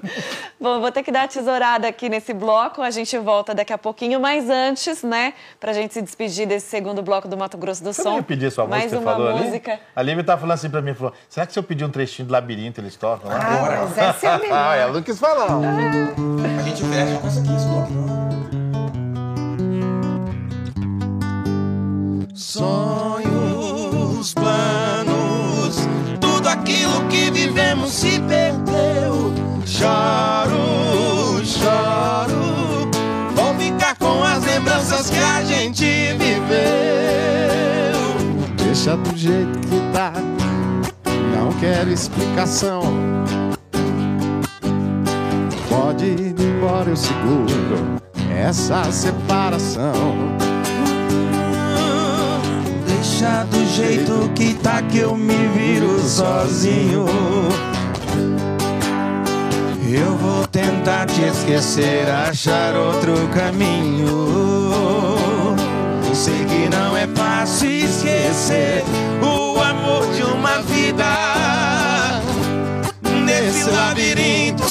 Bom, vou ter que dar a tesourada aqui nesse bloco. A gente volta daqui a pouquinho, mas antes, né, para a gente se despedir desse segundo bloco do Mato Grosso do você Som. Não ia pedir sua mais música, você falou, música. Ali? A Lívia estava falando assim para mim, falou, será que se eu pedir um trechinho do labirinto eles tocam? Ah, Agora. Mas é essa [laughs] ah, é a ah, ela não quis falar. A gente fecha com isso aqui, esse bloco. Sonhos, planos, tudo aquilo que vivemos se perdeu. Já dias que a gente viveu. Deixa do jeito que tá, não quero explicação. Pode ir embora, eu seguro essa separação deixa do jeito que tá que eu me viro sozinho. Eu vou tentar te esquecer, achar outro caminho. Não é fácil esquecer o amor de uma vida. Nesse labirinto,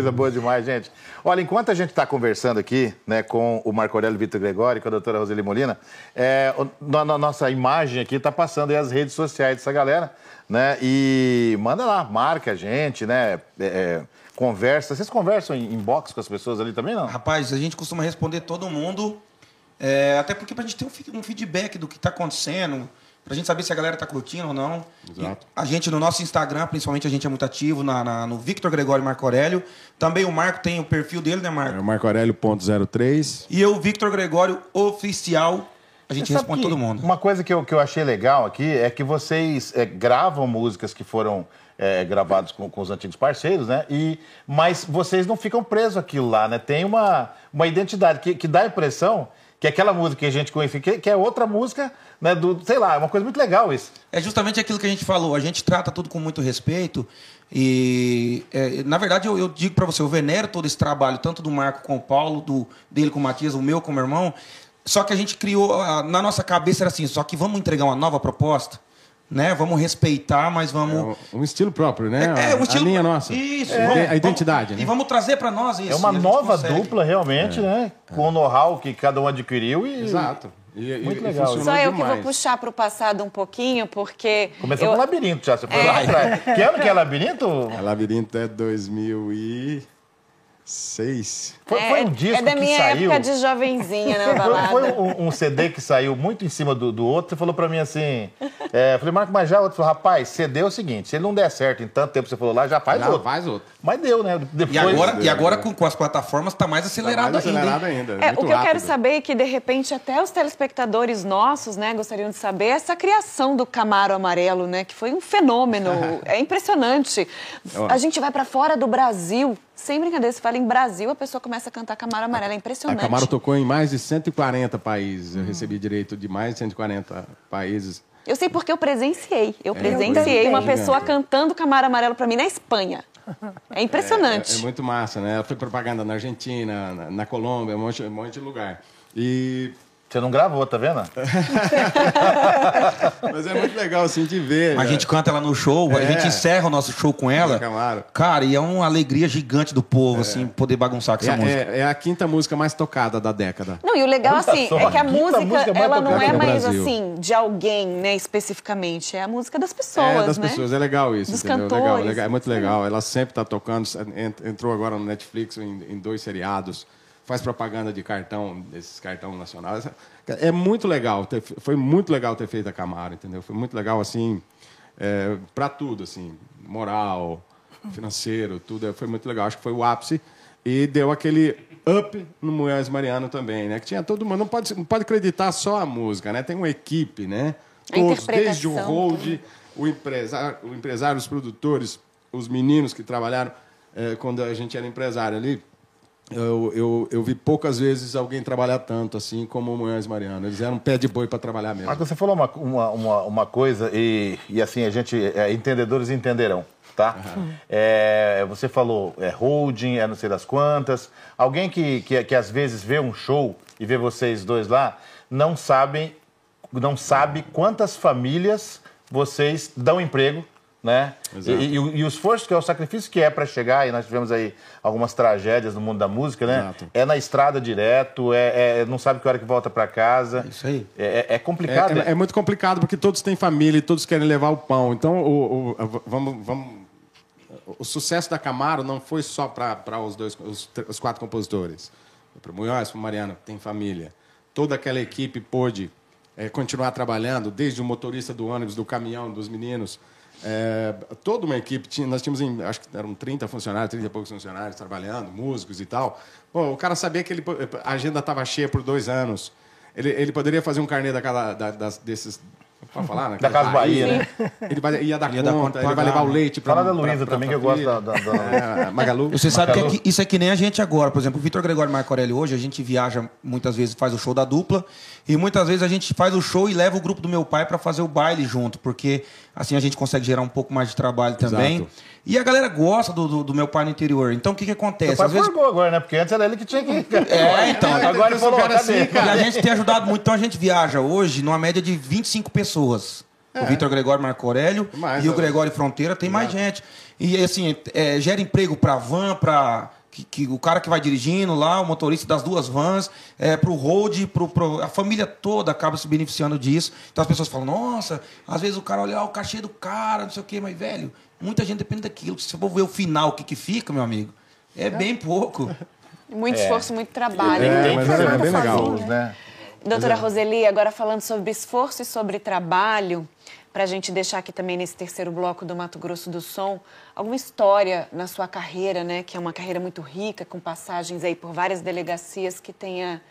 coisa boa demais, gente. Olha, enquanto a gente está conversando aqui né, com o Marco Aurélio Vitor Gregório e com a doutora Roseli Molina, é, na, na nossa imagem aqui está passando aí as redes sociais dessa galera, né? E manda lá, marca a gente, né? é, é, conversa. Vocês conversam em inbox com as pessoas ali também, não? Rapaz, a gente costuma responder todo mundo, é, até porque pra gente ter um, um feedback do que tá acontecendo, pra gente saber se a galera tá curtindo ou não. Exato. E a gente no nosso Instagram, principalmente, a gente é muito ativo na, na- no Victor Gregório Marco Aurélio. Também o Marco tem o perfil dele, né, É Marco? o Marco Aurélio ponto 03. E eu, Victor Gregório Oficial, a gente responde todo mundo. Uma coisa que eu, que eu achei legal aqui é que vocês é, gravam músicas que foram é, gravadas com, com os antigos parceiros, né? E, mas vocês não ficam presos àquilo lá, né? Tem uma, uma identidade que, que dá a impressão que aquela música que a gente conhece, que, que é outra música, né? Do, sei lá, é uma coisa muito legal isso. É justamente aquilo que a gente falou. A gente trata tudo com muito respeito. E, é, na verdade, eu, eu digo para você, eu venero todo esse trabalho, tanto do Marco com o Paulo, do, dele com o Matias, o meu com o meu irmão. Só que a gente criou, na nossa cabeça era assim, só que vamos entregar uma nova proposta, né? Vamos respeitar, mas vamos... É um estilo próprio, né? É, é um A- estilo- A linha nossa. Isso. É. vamos- A identidade, vamos- né? E vamos trazer para nós isso. É uma e nova consegue. dupla, realmente, né? Com o know-how que cada um adquiriu e. Exato. E, e- Muito e legal. funcionou Só eu que vou demais. puxar para o passado um pouquinho, porque. Começou eu- com labirinto já. Você foi É. lá atrás. Que ano que é labirinto? A Labirinto é 2006. Foi, é, foi um disco é da que minha saiu. época de jovenzinha, né, [laughs] Foi, balada. foi um, um CD que saiu muito em cima do, do outro. Você falou pra mim assim. É, eu falei, Marco, mas já o outro falou, rapaz, CD é o seguinte: se ele não der certo em tanto tempo que você falou lá, já faz Já outro. faz outro. Mas deu, né? Depois, E agora, e É, agora é. com, com as plataformas tá mais acelerado Mais ainda. hein? acelerado ainda. É, muito o que eu quero rápido. saber é que, de repente, até os telespectadores nossos, né, gostariam de saber essa criação do Camaro Amarelo, né, que foi um fenômeno. [laughs] é impressionante. A gente vai para fora do Brasil, sem brincadeira, se fala em Brasil, a pessoa começa a cantar Camaro Amarelo, é A impressionante. Camaro tocou em mais de 140 países. Eu recebi direito de mais de 140 países. Eu sei porque eu presenciei. Eu presenciei também. uma pessoa Gigante. cantando Camaro Amarelo para mim na Espanha. É impressionante. É, é muito massa, né? Ela foi propaganda na Argentina, na, na Colômbia, um monte, um monte de lugar. E Você não gravou, tá vendo? [laughs] Mas é muito legal, assim, de ver. A né? gente canta ela no show, a É. gente encerra o nosso show com ela. Camaro. Cara, e é uma alegria gigante do povo, assim, poder bagunçar com essa É, música. é- é a quinta música mais tocada da década. Não, e o legal, assim, só, é que a quinta música, música mais ela não é mais, assim, de alguém, né, especificamente. É a música das pessoas, é, das né? pessoas, é legal isso, Dos entendeu? cantores. Legal, legal, é muito legal. Ela sempre está tocando, ent- entrou agora no Netflix em, em dois seriados, faz propaganda de cartão, desses cartão nacional. Essa- É muito legal, ter- foi muito legal ter feito a Camaro, entendeu? Foi muito legal, assim, é, para tudo, assim, moral, financeiro, tudo, é, foi muito legal.Cho que foi o ápice e deu aquele up no Moés Mariano também, né? Que tinha todo mundo, não pode, não pode acreditar só a música, né? Tem uma equipe, né? Todos, desde o hold, o empresário, o empresário, os produtores, os meninos que trabalharam eh, quando a gente era empresário ali, eu, eu, eu vi poucas vezes alguém trabalhar tanto assim como o Munhoz Mariano. Eles eram um pé de boi para trabalhar mesmo. Mas você falou uma, uma, uma, uma coisa e, e assim, a gente, é, entendedores entenderão. Tá? Uhum. É, você falou é, holding, é não sei das quantas. Alguém que, que, que às vezes vê um show e vê vocês dois lá, não sabem, não sabe quantas famílias vocês dão emprego né? E, e, e, o esforço que é o sacrifício que é para chegar, e nós tivemos aí algumas tragédias no mundo da música, né? Exato. É na estrada direto, é, é, não sabe que hora que volta para casa. Isso aí. É, é, é complicado. É, é, muito complicado porque todos têm família e todos querem levar o pão. Então, o, o vamos, vamos, o sucesso da Camaro não foi só para os dois, os, os, quatro compositores. Para o Munhoz, para o Mariano, tem família. Toda aquela equipe pôde é, continuar trabalhando, desde o motorista do ônibus, do caminhão, dos meninos é, toda uma equipe, tinha, nós tínhamos, acho que eram 30 funcionários, 30 e poucos funcionários trabalhando, músicos e tal. Bom, o cara sabia que ele, a agenda estava cheia por dois anos. Ele, ele poderia fazer um carnê daquela, da, das, desses Pode falar, né? Da Casa Bahia, né? Ele vai, ia dar ia conta, conta ele vai levar o leite para Fala da Luísa também, que eu gosto da, da, da... É, Magalu. Você sabe que é, isso é que nem a gente agora. Por exemplo, o Vitor Gregório Marcorelli hoje, a gente viaja muitas vezes, faz o show da dupla, e muitas vezes a gente faz o show e leva o grupo do meu pai para fazer o baile junto, porque assim a gente consegue gerar um pouco mais de trabalho também. Exato. E a galera gosta do, do, do, meu pai no interior. Então o que, que acontece? Meu pai Às vezes... agora, né? Porque antes era ele que tinha que. [laughs] É, então. agora ele falou, assim, cara. E a gente tem ajudado muito. Então a gente viaja hoje numa média de 25 pessoas. É. O Vitor Gregório Marco Aurélio mais, e o Gregório Fronteira tem mais gente. E assim, é, gera emprego para van, para que, que, o cara que vai dirigindo lá, o motorista das duas vans, é, para o road, pro, pro, a família toda acaba se beneficiando disso. Então as pessoas falam, nossa, às vezes o cara olha ah, o cachê do cara, não sei o quê, mas velho, muita gente depende daquilo. Se você for ver o final, o que, que fica, meu amigo, é, é. bem pouco. Muito é. esforço, muito trabalho. É, né? mas é, bem legal. Né? Doutora Roseli, agora falando sobre esforço e sobre trabalho, para a gente deixar aqui também nesse terceiro bloco do Mato Grosso do Som, alguma história na sua carreira, né, que é uma carreira muito rica, com passagens aí por várias delegacias que tenha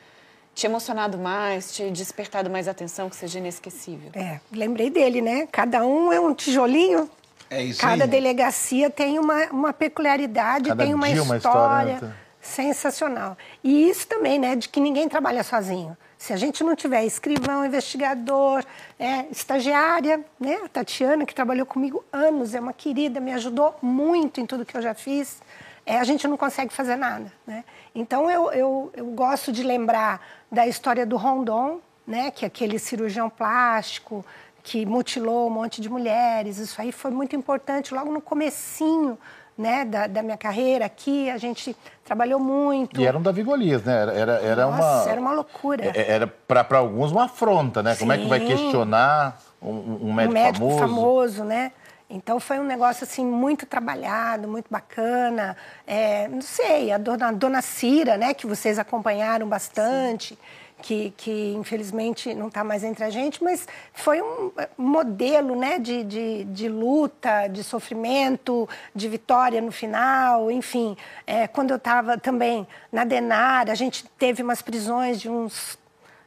te emocionado mais, te despertado mais atenção, que seja inesquecível. É, lembrei dele, né? Cada um é um tijolinho. É isso Cada aí. delegacia tem uma, uma peculiaridade, Cada tem uma história, uma história sensacional. E isso também, né, de que ninguém trabalha sozinho. Se a gente não tiver escrivão, investigador, é, estagiária, né? A Tatiana, que trabalhou comigo anos, é uma querida, me ajudou muito em tudo que eu já fiz. É, a gente não consegue fazer nada, né? Então, eu, eu, eu gosto de lembrar da história do Rondon, né? Que é aquele cirurgião plástico que mutilou um monte de mulheres. Isso aí foi muito importante logo no comecinho né, da, da, minha carreira aqui, a gente trabalhou muito. E era um Davi Golias, né? Era, era, era Nossa, uma. Era uma loucura. É, é, era para alguns uma afronta, né? Sim. Como é que vai questionar um, um médico, um médico famoso? famoso, né? Então foi um negócio assim muito trabalhado, muito bacana. É, não sei, a dona, a dona Cira, né, que vocês acompanharam bastante. Sim que, que infelizmente não está mais entre a gente, mas foi um modelo né, de, de, de, luta, de sofrimento, de vitória no final, enfim. É, quando eu estava também na Denar, a gente teve umas prisões de uns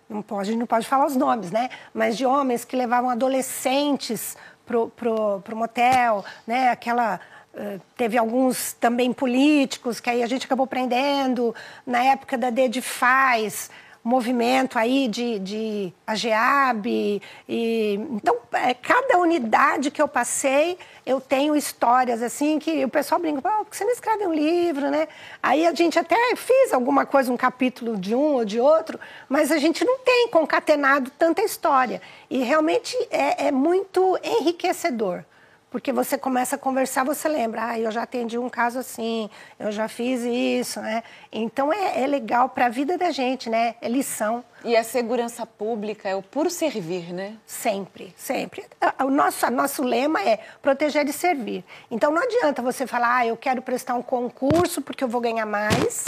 não pode, a gente não pode falar os nomes, né? Mas de homens que levavam adolescentes pro, pro, pro motel, né? Aquela uh, teve alguns também políticos que aí a gente acabou prendendo na época da Dedifaz movimento aí de, de AGEAB. E, então, é, cada unidade que eu passei, eu tenho histórias assim que o pessoal brinca, oh, porque você não escreve um livro, né? Aí a gente até fez alguma coisa, um capítulo de um ou de outro, mas a gente não tem concatenado tanta história. E realmente é, é muito enriquecedor. Porque você começa a conversar, você lembra, ah, eu já atendi um caso assim, eu já fiz isso, né? Então é, é legal para a vida da gente, né? É lição. E a segurança pública é o puro servir, né? Sempre, sempre. O nosso, nosso lema é proteger e servir. Então não adianta você falar, ah, eu quero prestar um concurso porque eu vou ganhar mais,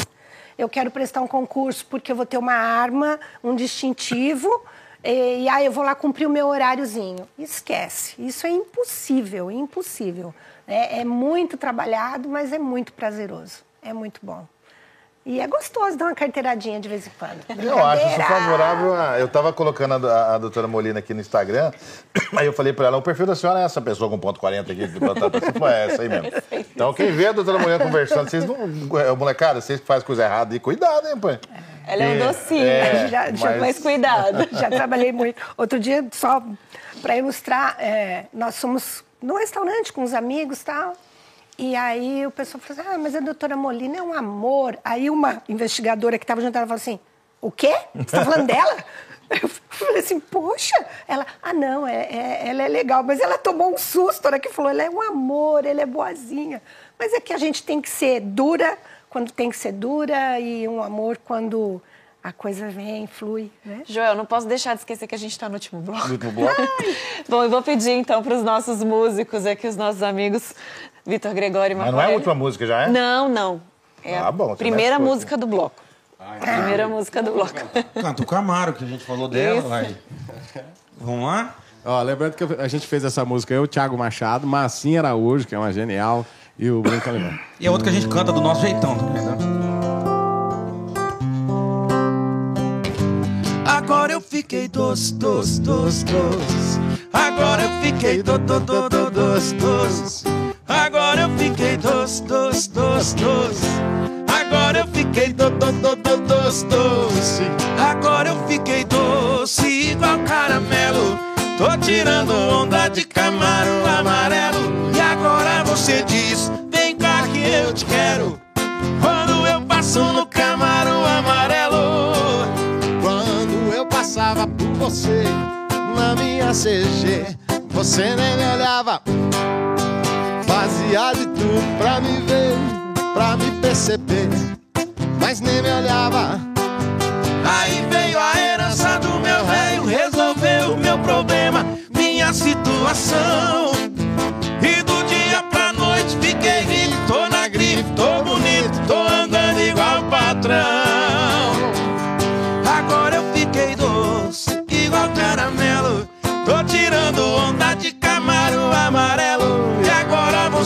eu quero prestar um concurso porque eu vou ter uma arma, um distintivo e, e aí eu vou lá cumprir o meu horáriozinho. Esquece, isso é impossível, impossível. É, é muito trabalhado, mas é muito prazeroso, é muito bom. E é gostoso dar uma carteiradinha de vez em quando. Eu acho isso favorável. A... Eu estava colocando a, a, doutora Molina aqui no Instagram, [clears throat] aí eu falei para ela: o perfil da senhora é essa pessoa com ponto 40 aqui, de batata. Assim, foi essa aí mesmo. Então, quem vê a doutora Molina conversando, vocês não. Molecada, vocês que fazem coisa errada, e cuidado, hein, pai. Ela é um docinho, é, já, já, mas cuidado. [laughs] Já trabalhei muito. Outro dia, só para ilustrar, é, nós somos no restaurante com os amigos e tal. E aí o pessoal falou assim, ah, mas a doutora Molina é um amor. Aí uma investigadora que estava junto, ela falou assim, o quê? Você está falando dela? [laughs] Eu falei assim, poxa, ela, ah não, é, é, ela é legal, mas ela tomou um susto na hora que falou, ela é um amor, ela é boazinha. Mas é que a gente tem que ser dura quando tem que ser dura e um amor quando a coisa vem, flui, né? Joel, não posso deixar de esquecer que a gente está no último bloco. No último bloco? Bom, eu vou pedir então para os nossos músicos aqui, os nossos amigos, Vitor Gregório e Mas não é a última música, já é? Não, não. É ah, bom, a primeira música do bloco. Ai, primeira música do bloco. Canta o Camaro, que a gente falou dela. Vai. Vamos lá? Ó, lembrando que a gente fez essa música, eu, o Thiago Machado, Massinha Araújo, que é uma genial, e o Branco Alemão. E a outra que a gente canta do nosso jeitão né? Agora eu fiquei dos, dos, dos, dos. Agora eu fiquei do, do, do, do, dos, dos. Agora eu fiquei dos, dos, dos, dos. Agora eu fiquei do, do, do, do, dos, doce. Agora eu fiquei doce igual caramelo. Tô tirando onda de camaro amarelo. Você diz: Vem cá que eu te quero. Quando eu passo no camaro amarelo. Quando eu passava por você na minha CG, você nem me olhava. Fazia de tudo pra me ver, pra me perceber, mas nem me olhava. Aí veio a herança do meu velho, resolveu o meu problema, minha situação.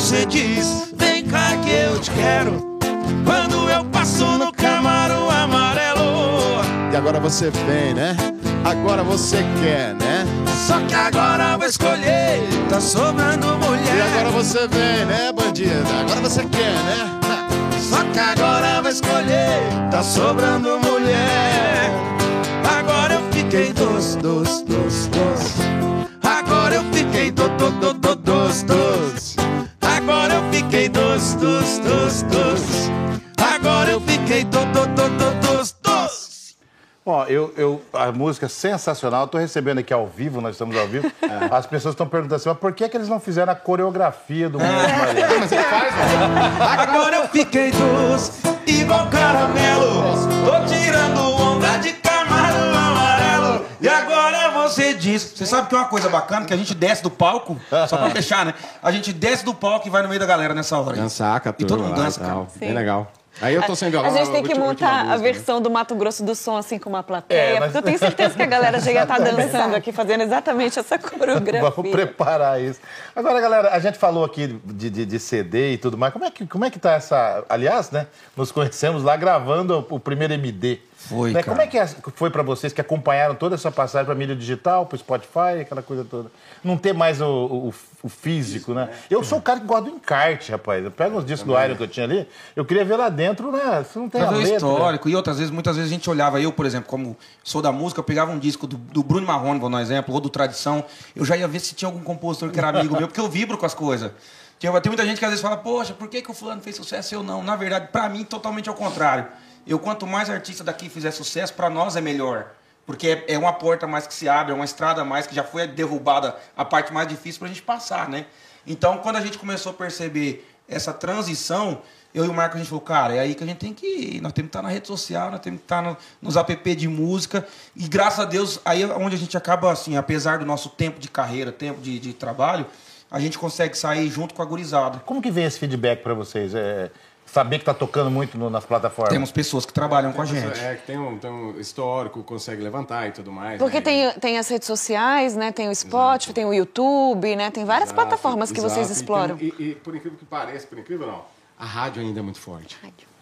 Você diz: Vem cá que eu te quero. Quando eu passo no camaro amarelo. E agora você vem, né? Agora você quer, né? Só que agora eu vou escolher, tá sobrando mulher. E agora você vem, né, bandida? Agora você quer, né? [laughs] Só que agora eu vou escolher, tá sobrando mulher. Agora eu fiquei doce, doce, doce, doce. Agora eu fiquei do, do, doce, doce, doce, doce. Agora eu fiquei do, do, do, do, doce, doce. Ó, eu, eu, a música é sensacional. Estou recebendo aqui ao vivo, nós estamos ao vivo. [laughs] As pessoas estão perguntando assim, mas por que, que eles não fizeram a coreografia do Mundo Maria? [laughs] Mas ele faz, né? Agora eu fiquei doce, igual caramelo. Tô tirando onda de camaro amarelo. E agora você diz. Você sabe que é uma coisa bacana, que a gente desce do palco, só pra [laughs] fechar, né? A gente desce do palco e vai no meio da galera nessa hora. Dançar, E todo mundo dança, cara. Bem legal. Aí eu tô sem violão. A gente tem que montar a né? versão do Mato Grosso do Som, assim, com uma plateia. É, mas- Porque eu tenho certeza que a galera já ia [laughs] estar dançando aqui, fazendo exatamente essa coreografia. Vamos preparar isso. Agora, galera, a gente falou aqui de, de- de CD e tudo mais. Como é, que, como é que tá essa. Aliás, né? Nos conhecemos lá gravando o primeiro MD. Foi, Né, cara. Como é que é- foi pra vocês que acompanharam toda essa passagem pra mídia digital, pro Spotify, aquela coisa toda? Não ter mais o, o- o físico, né? Eu sou o cara que gosta do encarte, rapaz. Eu pego os discos do Iron que eu tinha ali, eu queria ver lá dentro, né? Você não tem Pra a o letra. histórico. E outras vezes, muitas vezes a gente olhava, eu, por exemplo, como sou da música, eu pegava um disco do, do Bruno Marrone, vou dar um exemplo, ou do Tradição, eu já ia ver se tinha algum compositor que era amigo meu, porque eu vibro com as coisas. Tinha, tem muita gente que às vezes fala, poxa, por que, que o fulano fez sucesso e eu não? Na verdade, pra mim, totalmente ao contrário. Eu, quanto mais artista daqui fizer sucesso, pra nós é melhor. Porque é, é uma porta a mais que se abre, é uma estrada a mais que já foi derrubada a parte mais difícil pra gente passar, né? Então, quando a gente começou a perceber essa transição, eu e o Marco, a gente falou, cara, é aí que a gente tem que ir. Nós temos que estar na rede social, nós temos que estar no- nos app de música. E graças a Deus, aí é onde a gente acaba, assim, apesar do nosso tempo de carreira, tempo de, de trabalho, a gente consegue sair junto com a gurizada. Como que vem esse feedback pra vocês? É, saber que tá tocando muito no- nas plataformas? Temos pessoas que trabalham com a gente. pessoa- É, que tem um, tem um histórico, consegue levantar e tudo mais. Porque né? tem, tem as redes sociais, né? Tem o Spotify, tem o YouTube, né? Tem várias plataformas que vocês exato. exploram. E, tem- e- e, por incrível que pareça, por incrível não, a rádio ainda é muito forte.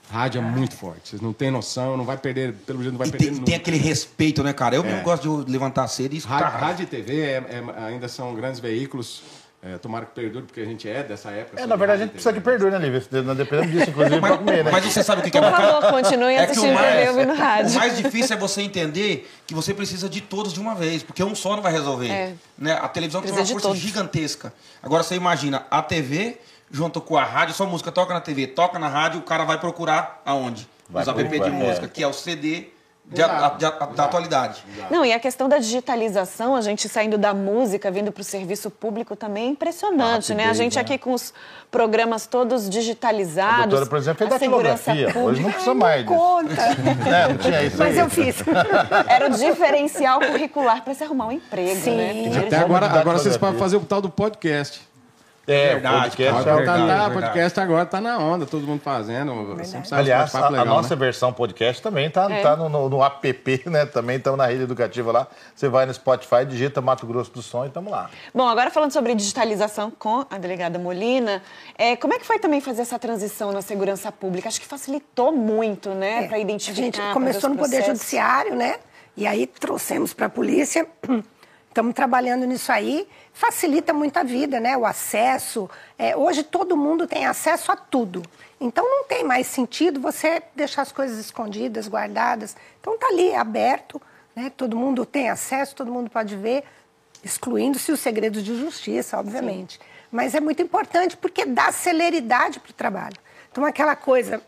Rádio é muito forte. Vocês não têm noção, não vai perder, pelo jeito não vai E perder tem, tem aquele respeito, né, cara? Eu É. mesmo gosto de levantar cedo e escutar. Rádio, rádio e TV é- é- ainda são grandes veículos. É, tomara que perdure, porque a gente é dessa época. É, na de verdade, a gente precisa que TV. perdure, né, Lívia? Dependendo disso, inclusive, pra comer, né? Mas você sabe o que, que é Por bacana? favor, [laughs] continue É o assistindo mais- O rádio. mais difícil é você entender que você precisa de todos de uma vez, porque um só não vai resolver. É. Né? A televisão tem Precisa uma de força todos. gigantesca. Agora você imagina a TV junto com a rádio, só música toca na TV, toca na rádio, o cara vai procurar aonde? Vai Os app de é. música, que é o CD de a- de a- da atualidade. Não, e a questão da digitalização, a gente saindo da música, vindo para o serviço público também é impressionante, né? A gente né? aqui com os programas todos A digitalizados. doutora, por exemplo, fez a segurança datilografia. Hoje pública. não precisa mais disso. Conta. É, não tinha isso Mas aí. eu fiz. [laughs] Era o diferencial curricular para se arrumar um emprego, Sim. né? Até agora, agora vocês podem fazer o tal do podcast. É, Verdade, o podcast cara, é o- verdade. tá, verdade. podcast agora tá na onda, todo mundo fazendo. Aliás, a, bate-papo a legal, nossa né? versão podcast também tá, É. tá no, no- no app, [laughs] né? Também estamos na rede educativa lá. Você vai no Spotify, digita Mato Grosso do Som e estamos lá. Bom, agora falando sobre digitalização com a delegada Molina, é, como é que foi também fazer essa transição na segurança pública? Acho que facilitou muito, né, É, para identificar. A gente começou no Poder processos. Judiciário, né? E aí trouxemos para a polícia. [clears throat] Estamos trabalhando nisso aí. Facilita muito a vida, né? O acesso. É, hoje todo mundo tem acesso a tudo. Então não tem mais sentido você deixar as coisas escondidas, guardadas. Então tá ali, aberto, né? Todo mundo tem acesso, todo mundo pode ver, excluindo-se os segredos de justiça, obviamente. Mas é muito importante porque dá celeridade para o trabalho. Então, aquela coisa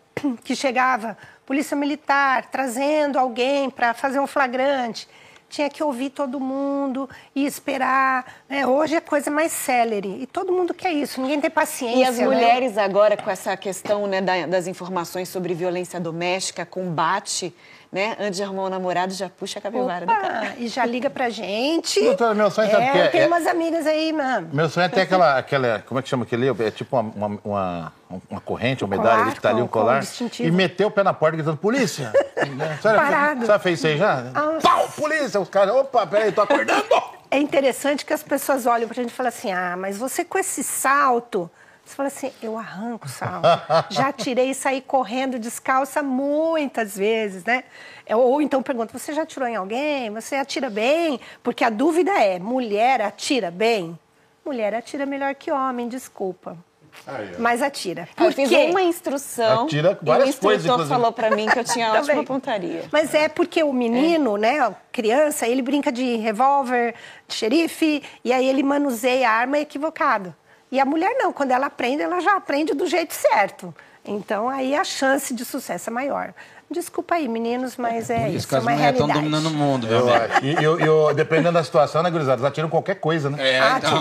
que chegava, polícia militar, trazendo alguém para fazer um flagrante, tinha que ouvir todo mundo e esperar. né? Hoje é coisa mais célere. E todo mundo quer isso, ninguém tem paciência. E as né? mulheres agora com essa questão né, da- das informações sobre violência doméstica, combate, né? Antes de arrumar um namorado, já puxa a capivara do cara. Opa, e já liga pra gente. Doutora, meu sonho sabe o que é? tenho É- umas amigas aí, mano. Meu sonho é ter aquela, aquela. Como é que chama aquele? É tipo uma, uma, uma, uma corrente, uma Um medalha colar ali que tá ali, um colar. distintivo. E meter o pé na porta gritando, polícia! [laughs] Né? Sério, Parado. Você fez isso aí já? Pau, polícia! Os caras, opa, peraí, tô acordando! É interessante que as pessoas olham pra gente e falam assim: ah, mas você com esse salto. Você fala assim: eu arranco o salto. Já tirei e saí correndo descalça muitas vezes, né? É, Ou então pergunta: você já atirou em alguém? Você atira bem? Porque a dúvida é: mulher atira bem? Mulher atira melhor que homem, desculpa. Aí. Mas atira. Eu Por fiz quê? uma instrução Atira e o várias instrutor coisas, inclusive. falou para mim que eu tinha [laughs] Também. ótima pontaria. Mas é porque o menino, né, a criança, ele brinca de revólver, de xerife, e aí ele manuseia a arma equivocado. E a mulher não, quando ela aprende, ela já aprende do jeito certo. Então aí a chance de sucesso é maior. Desculpa aí, meninos, mas é Os isso, é caras uma não estão realidade. dominando o mundo, meu Eu, e eu, eu- dependendo da situação, né, gurizada? Eles atiram qualquer coisa, né? É, então.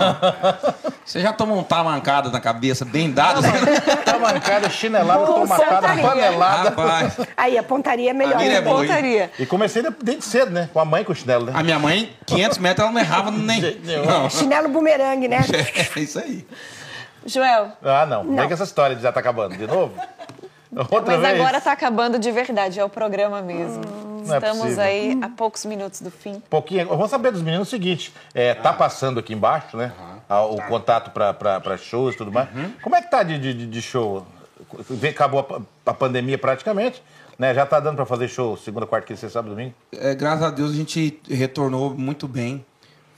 [laughs] Você já tomou um tamancada na cabeça bem dado? [laughs] Tá mancada, chinelada, Com tomatada, pontaria. panelada. Rapaz, Aí a pontaria é melhor. A é né? boa, hein? Pontaria. E comecei de- desde cedo, né? Com a mãe com o chinelo, né? a minha mãe, 500 metros, ela não errava nem. Não. Chinelo bumerangue, né? [laughs] É isso aí. Joel, Ah, não. Não. Vem com essa história de já tá acabando. De novo? Outra mas vez? agora tá acabando de verdade, é o programa mesmo. é Estamos possível. aí a poucos minutos do fim. pouquinho. Vamos saber dos meninos o seguinte: é, tá passando aqui embaixo, né? a- o contato para shows e tudo mais. Como é que tá de, de, de show? Vê, Acabou a, a pandemia praticamente, né? Já tá dando para fazer show segunda, quarta, quinta, sexta, sábado, domingo? É, graças a Deus a gente retornou muito bem.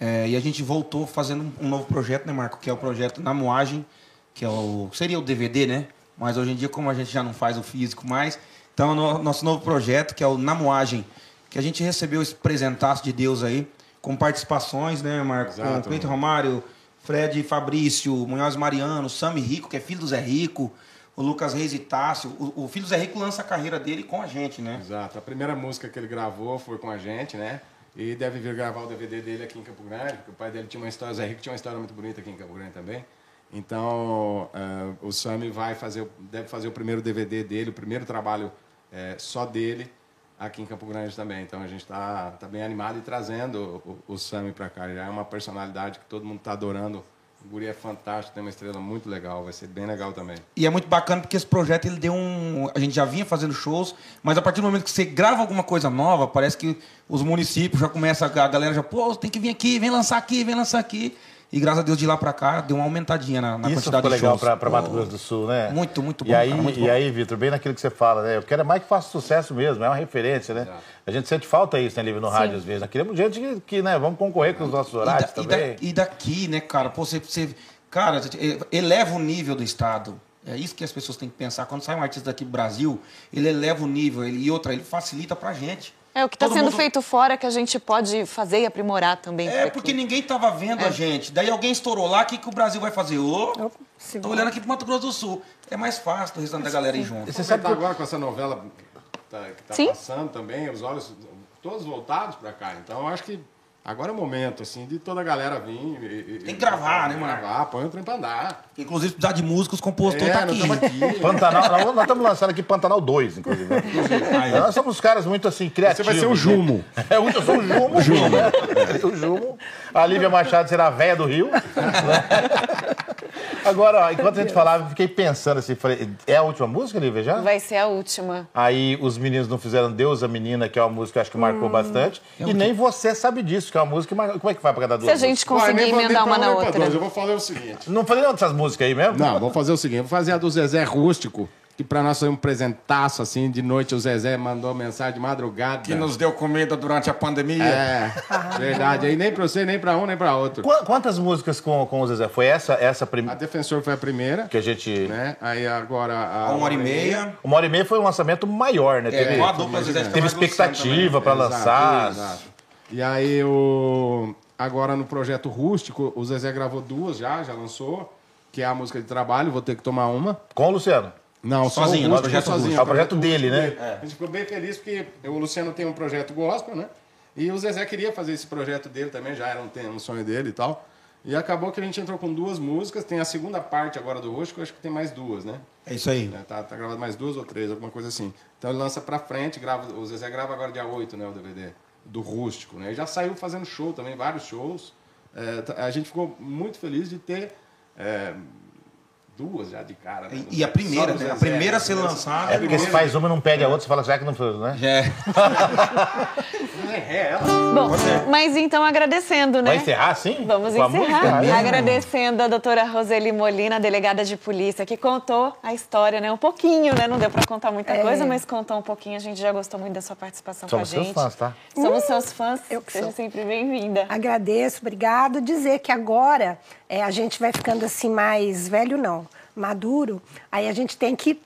É, e a gente voltou fazendo um, um novo projeto, né, Marco? Que é o projeto Na Moagem, que é o, seria o DVD, né? Mas hoje em dia, como a gente já não faz o físico mais, então no, nosso novo projeto, que é o Na Moagem, que a gente recebeu esse presentaço de Deus aí, com participações, né, Marco? Com. Cleiton Romário, Fred Fabrício, Munhoz Mariano, Sami Rico, que é filho do Zé Rico, o Lucas Reis e Tássio. O, o filho do Zé Rico lança a carreira dele com a gente, né? Exato. A primeira música que ele gravou foi com a gente, né? E deve vir gravar o DVD dele aqui em Campo Grande, porque o pai dele tinha uma história, o Zé Rico tinha uma história muito bonita aqui em Campo Grande também. Então, eh, o Sami vai fazer, deve fazer o primeiro DVD dele, o primeiro trabalho eh, só dele aqui em Campo Grande também. Então, a gente está tá bem animado e trazendo o, o Sami para cá. Já é uma personalidade que todo mundo está adorando. O guri é fantástico, tem uma estrela muito legal, vai ser bem legal também. E é muito bacana porque esse projeto ele deu um. A gente já vinha fazendo shows, mas a partir do momento que você grava alguma coisa nova, parece que os municípios já começam, a galera já, pô, tem que vir aqui, vem lançar aqui, vem lançar aqui. E graças a Deus de lá pra cá deu uma aumentadinha na, na Isso quantidade ficou de legal shows. pra, pra Mato Grosso do Sul, né? Muito, muito bom, E aí, cara, muito e aí Vitor, bem naquilo que você fala, né? Eu quero é mais que faça sucesso mesmo, é uma referência, né? A gente sente falta isso, né, Lívia, no rádio às vezes. Nós queremos gente que, que, né, vamos concorrer com os nossos E, da- horários e da- também. e daqui, né, cara? Pô, você, você- cara, você eleva o nível do Estado. É isso que as pessoas têm que pensar. Quando sai um artista daqui do Brasil, ele eleva o nível. Ele, e outra, ele facilita pra gente. É o que está sendo mundo- feito fora que a gente pode fazer e aprimorar também. É, pra porque aqui. ninguém tava vendo a gente. Daí alguém estourou lá, o que, que o Brasil vai fazer? Ô, tô segura. olhando aqui pro Mato Grosso do Sul. É mais fácil do restante da galera ir junto. Você sabe agora com essa novela tá- que tá Sim. passando também, os olhos todos voltados pra cá. Então eu acho que agora é o momento, assim, de toda a galera vir. e- Tem que gravar, né, mano? Gravar, põe o trem pra andar. Inclusive, precisar de músicos, compositor é, tá nós aqui. aqui. [laughs] Pantanal, nós, estamos lançando aqui Pantanal 2, inclusive. né? [laughs] Nós somos caras muito assim, Você criativos. vai ser o né? Jumo. [laughs] É, eu sou o Jumo. Jumo. Né? O Jumo. A Lívia Machado será a véia do Rio. né? Agora, ó, enquanto a gente falava, eu fiquei pensando assim, falei, é a última música, Lívia, já? Vai ser a última. Aí os meninos não fizeram Deus a Menina, que é uma música que eu acho que marcou Hum. bastante. E nem você sabe disso, que é uma música que mar- Como é que vai pra cada duas Se a gente conseguir emendar uma na outra. dois. Eu vou fazer o seguinte. Não falei não dessas músicas aí mesmo? Não, vou fazer o seguinte, vou fazer a do Zezé Rústico, que pra nós foi um presentaço, assim, de noite o Zezé mandou mensagem de madrugada. Que nos deu comida durante a pandemia. É, [laughs] verdade. Aí nem pra você, nem pra um, nem pra outro. Qu- Quantas músicas com, com o Zezé? Foi essa, essa A primeira Defensor foi a primeira, que a gente... né? Aí agora... A uma hora e meia. Uma hora e meia foi um lançamento maior, né? É, Teve, a dupla Zezé teve expectativa Exato, lançar. exato. E aí o... Agora no projeto Rústico, o Zezé gravou duas já, já lançou, que é a música de trabalho, vou ter que tomar uma. Com o Luciano. Não, só Sozinho, o projeto sozinho. É o projeto dele, né? Rústico A gente ficou bem feliz porque o Luciano tem um projeto gospel, né? E o Zezé queria fazer esse projeto dele também, já era um, um sonho dele e tal. E acabou que a gente entrou com duas músicas, tem a segunda parte agora do Rústico, acho que tem mais duas, né? É isso aí. É, Tá, tá gravado mais duas ou três, alguma coisa assim. Então ele lança pra frente, grava, o Zezé grava agora dia 8, né, o DVD, do Rústico, né? E já saiu fazendo show também, vários shows. É, tá- a gente ficou muito feliz de ter é, duas já de cara. né? E, e a primeira, né? A primeira a né? ser lançada. É porque se faz uma e não pede a outra, você fala, será que não foi, né? É. [laughs] É, ela. Bom, mas então agradecendo, né? Vai encerrar sim? Vamos Com a encerrar. música? Agradecendo a doutora Roseli Molina, delegada de polícia, que contou a história, né? Um pouquinho, né? Não deu para contar muita É. coisa, mas contou um pouquinho. A gente já gostou muito da sua participação Somos com a seus gente. fãs, tá? Somos seus fãs. eu que Seja sou. sempre bem-vinda. Agradeço, obrigado. Dizer que agora é, a gente vai ficando assim mais velho, não, maduro. Aí a gente tem que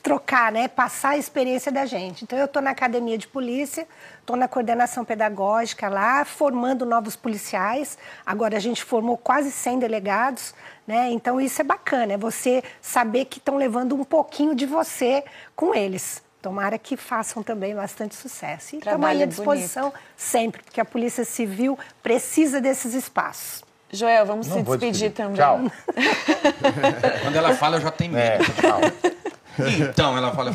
trocar, né? Passar a experiência da gente. Então eu estou na academia de polícia, estou na coordenação pedagógica lá, formando novos policiais. Agora a gente formou quase 100 delegados, né? Então isso é bacana, é você saber que estão levando um pouquinho de você com eles. Tomara que façam também bastante sucesso. E estamos à disposição sempre, porque a Polícia Civil precisa desses espaços. Joel, vamos Não se despedir, despedir. também. Tchau. [laughs] Quando ela fala, eu já tenho É, medo. tchau. Então, ela fala.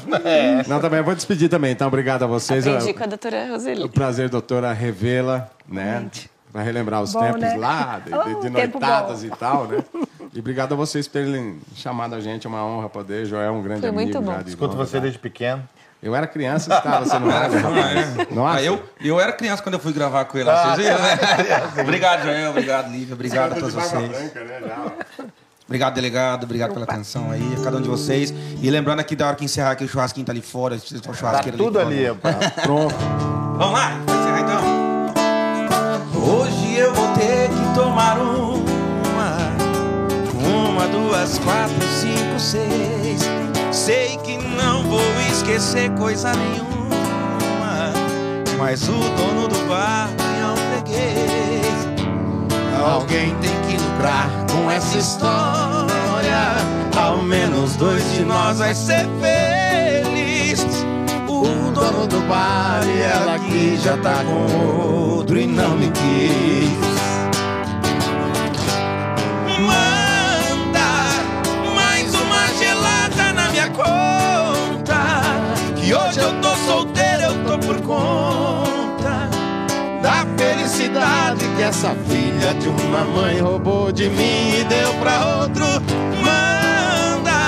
Não, [laughs] também vou despedir também, então obrigado a vocês. Aprendi É com a doutora Roseli. o prazer, doutora, revê-la, né? Para relembrar os Bom, tempos né? lá, de, de- Oh, de noitadas bom. e tal, né? E obrigado a vocês por terem chamado a gente, é uma honra poder. Joel é um grande Foi muito amigo bom. já de Escuto você desde pequeno. Eu era criança, estava você [laughs] não era, rapaz. Nossa. Ah, eu, eu era criança quando eu fui gravar com ele. Vocês viram, né? [laughs] obrigado, Joel. Obrigado, Lívia. Obrigado a De todos vocês. branca, né. Obrigado, delegado. Obrigado pela atenção aí, a cada um de vocês. E lembrando aqui, da hora que encerrar aqui, o churrasquinho tá ali fora. Se vocês for Tá churrasqueira tudo fora. ali, rapaz. [laughs] Pronto. Vamos lá? Vai encerrar então? Hoje eu vou ter que tomar uma. Uma, duas, quatro, cinco, seis. Sei que não vou esquecer coisa nenhuma. Mas o dono do bar um freguês. Alguém tem que lucrar com essa história. Ao menos dois de nós vai ser feliz. O dono do bar e ela que já tá com outro e não me quis. Manda conta da felicidade que essa filha de uma mãe roubou de mim e deu pra outro. Manda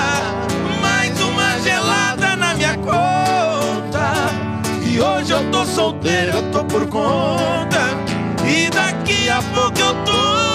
mais uma gelada na minha conta. E hoje eu tô solteiro, eu tô por conta. E daqui a pouco eu tô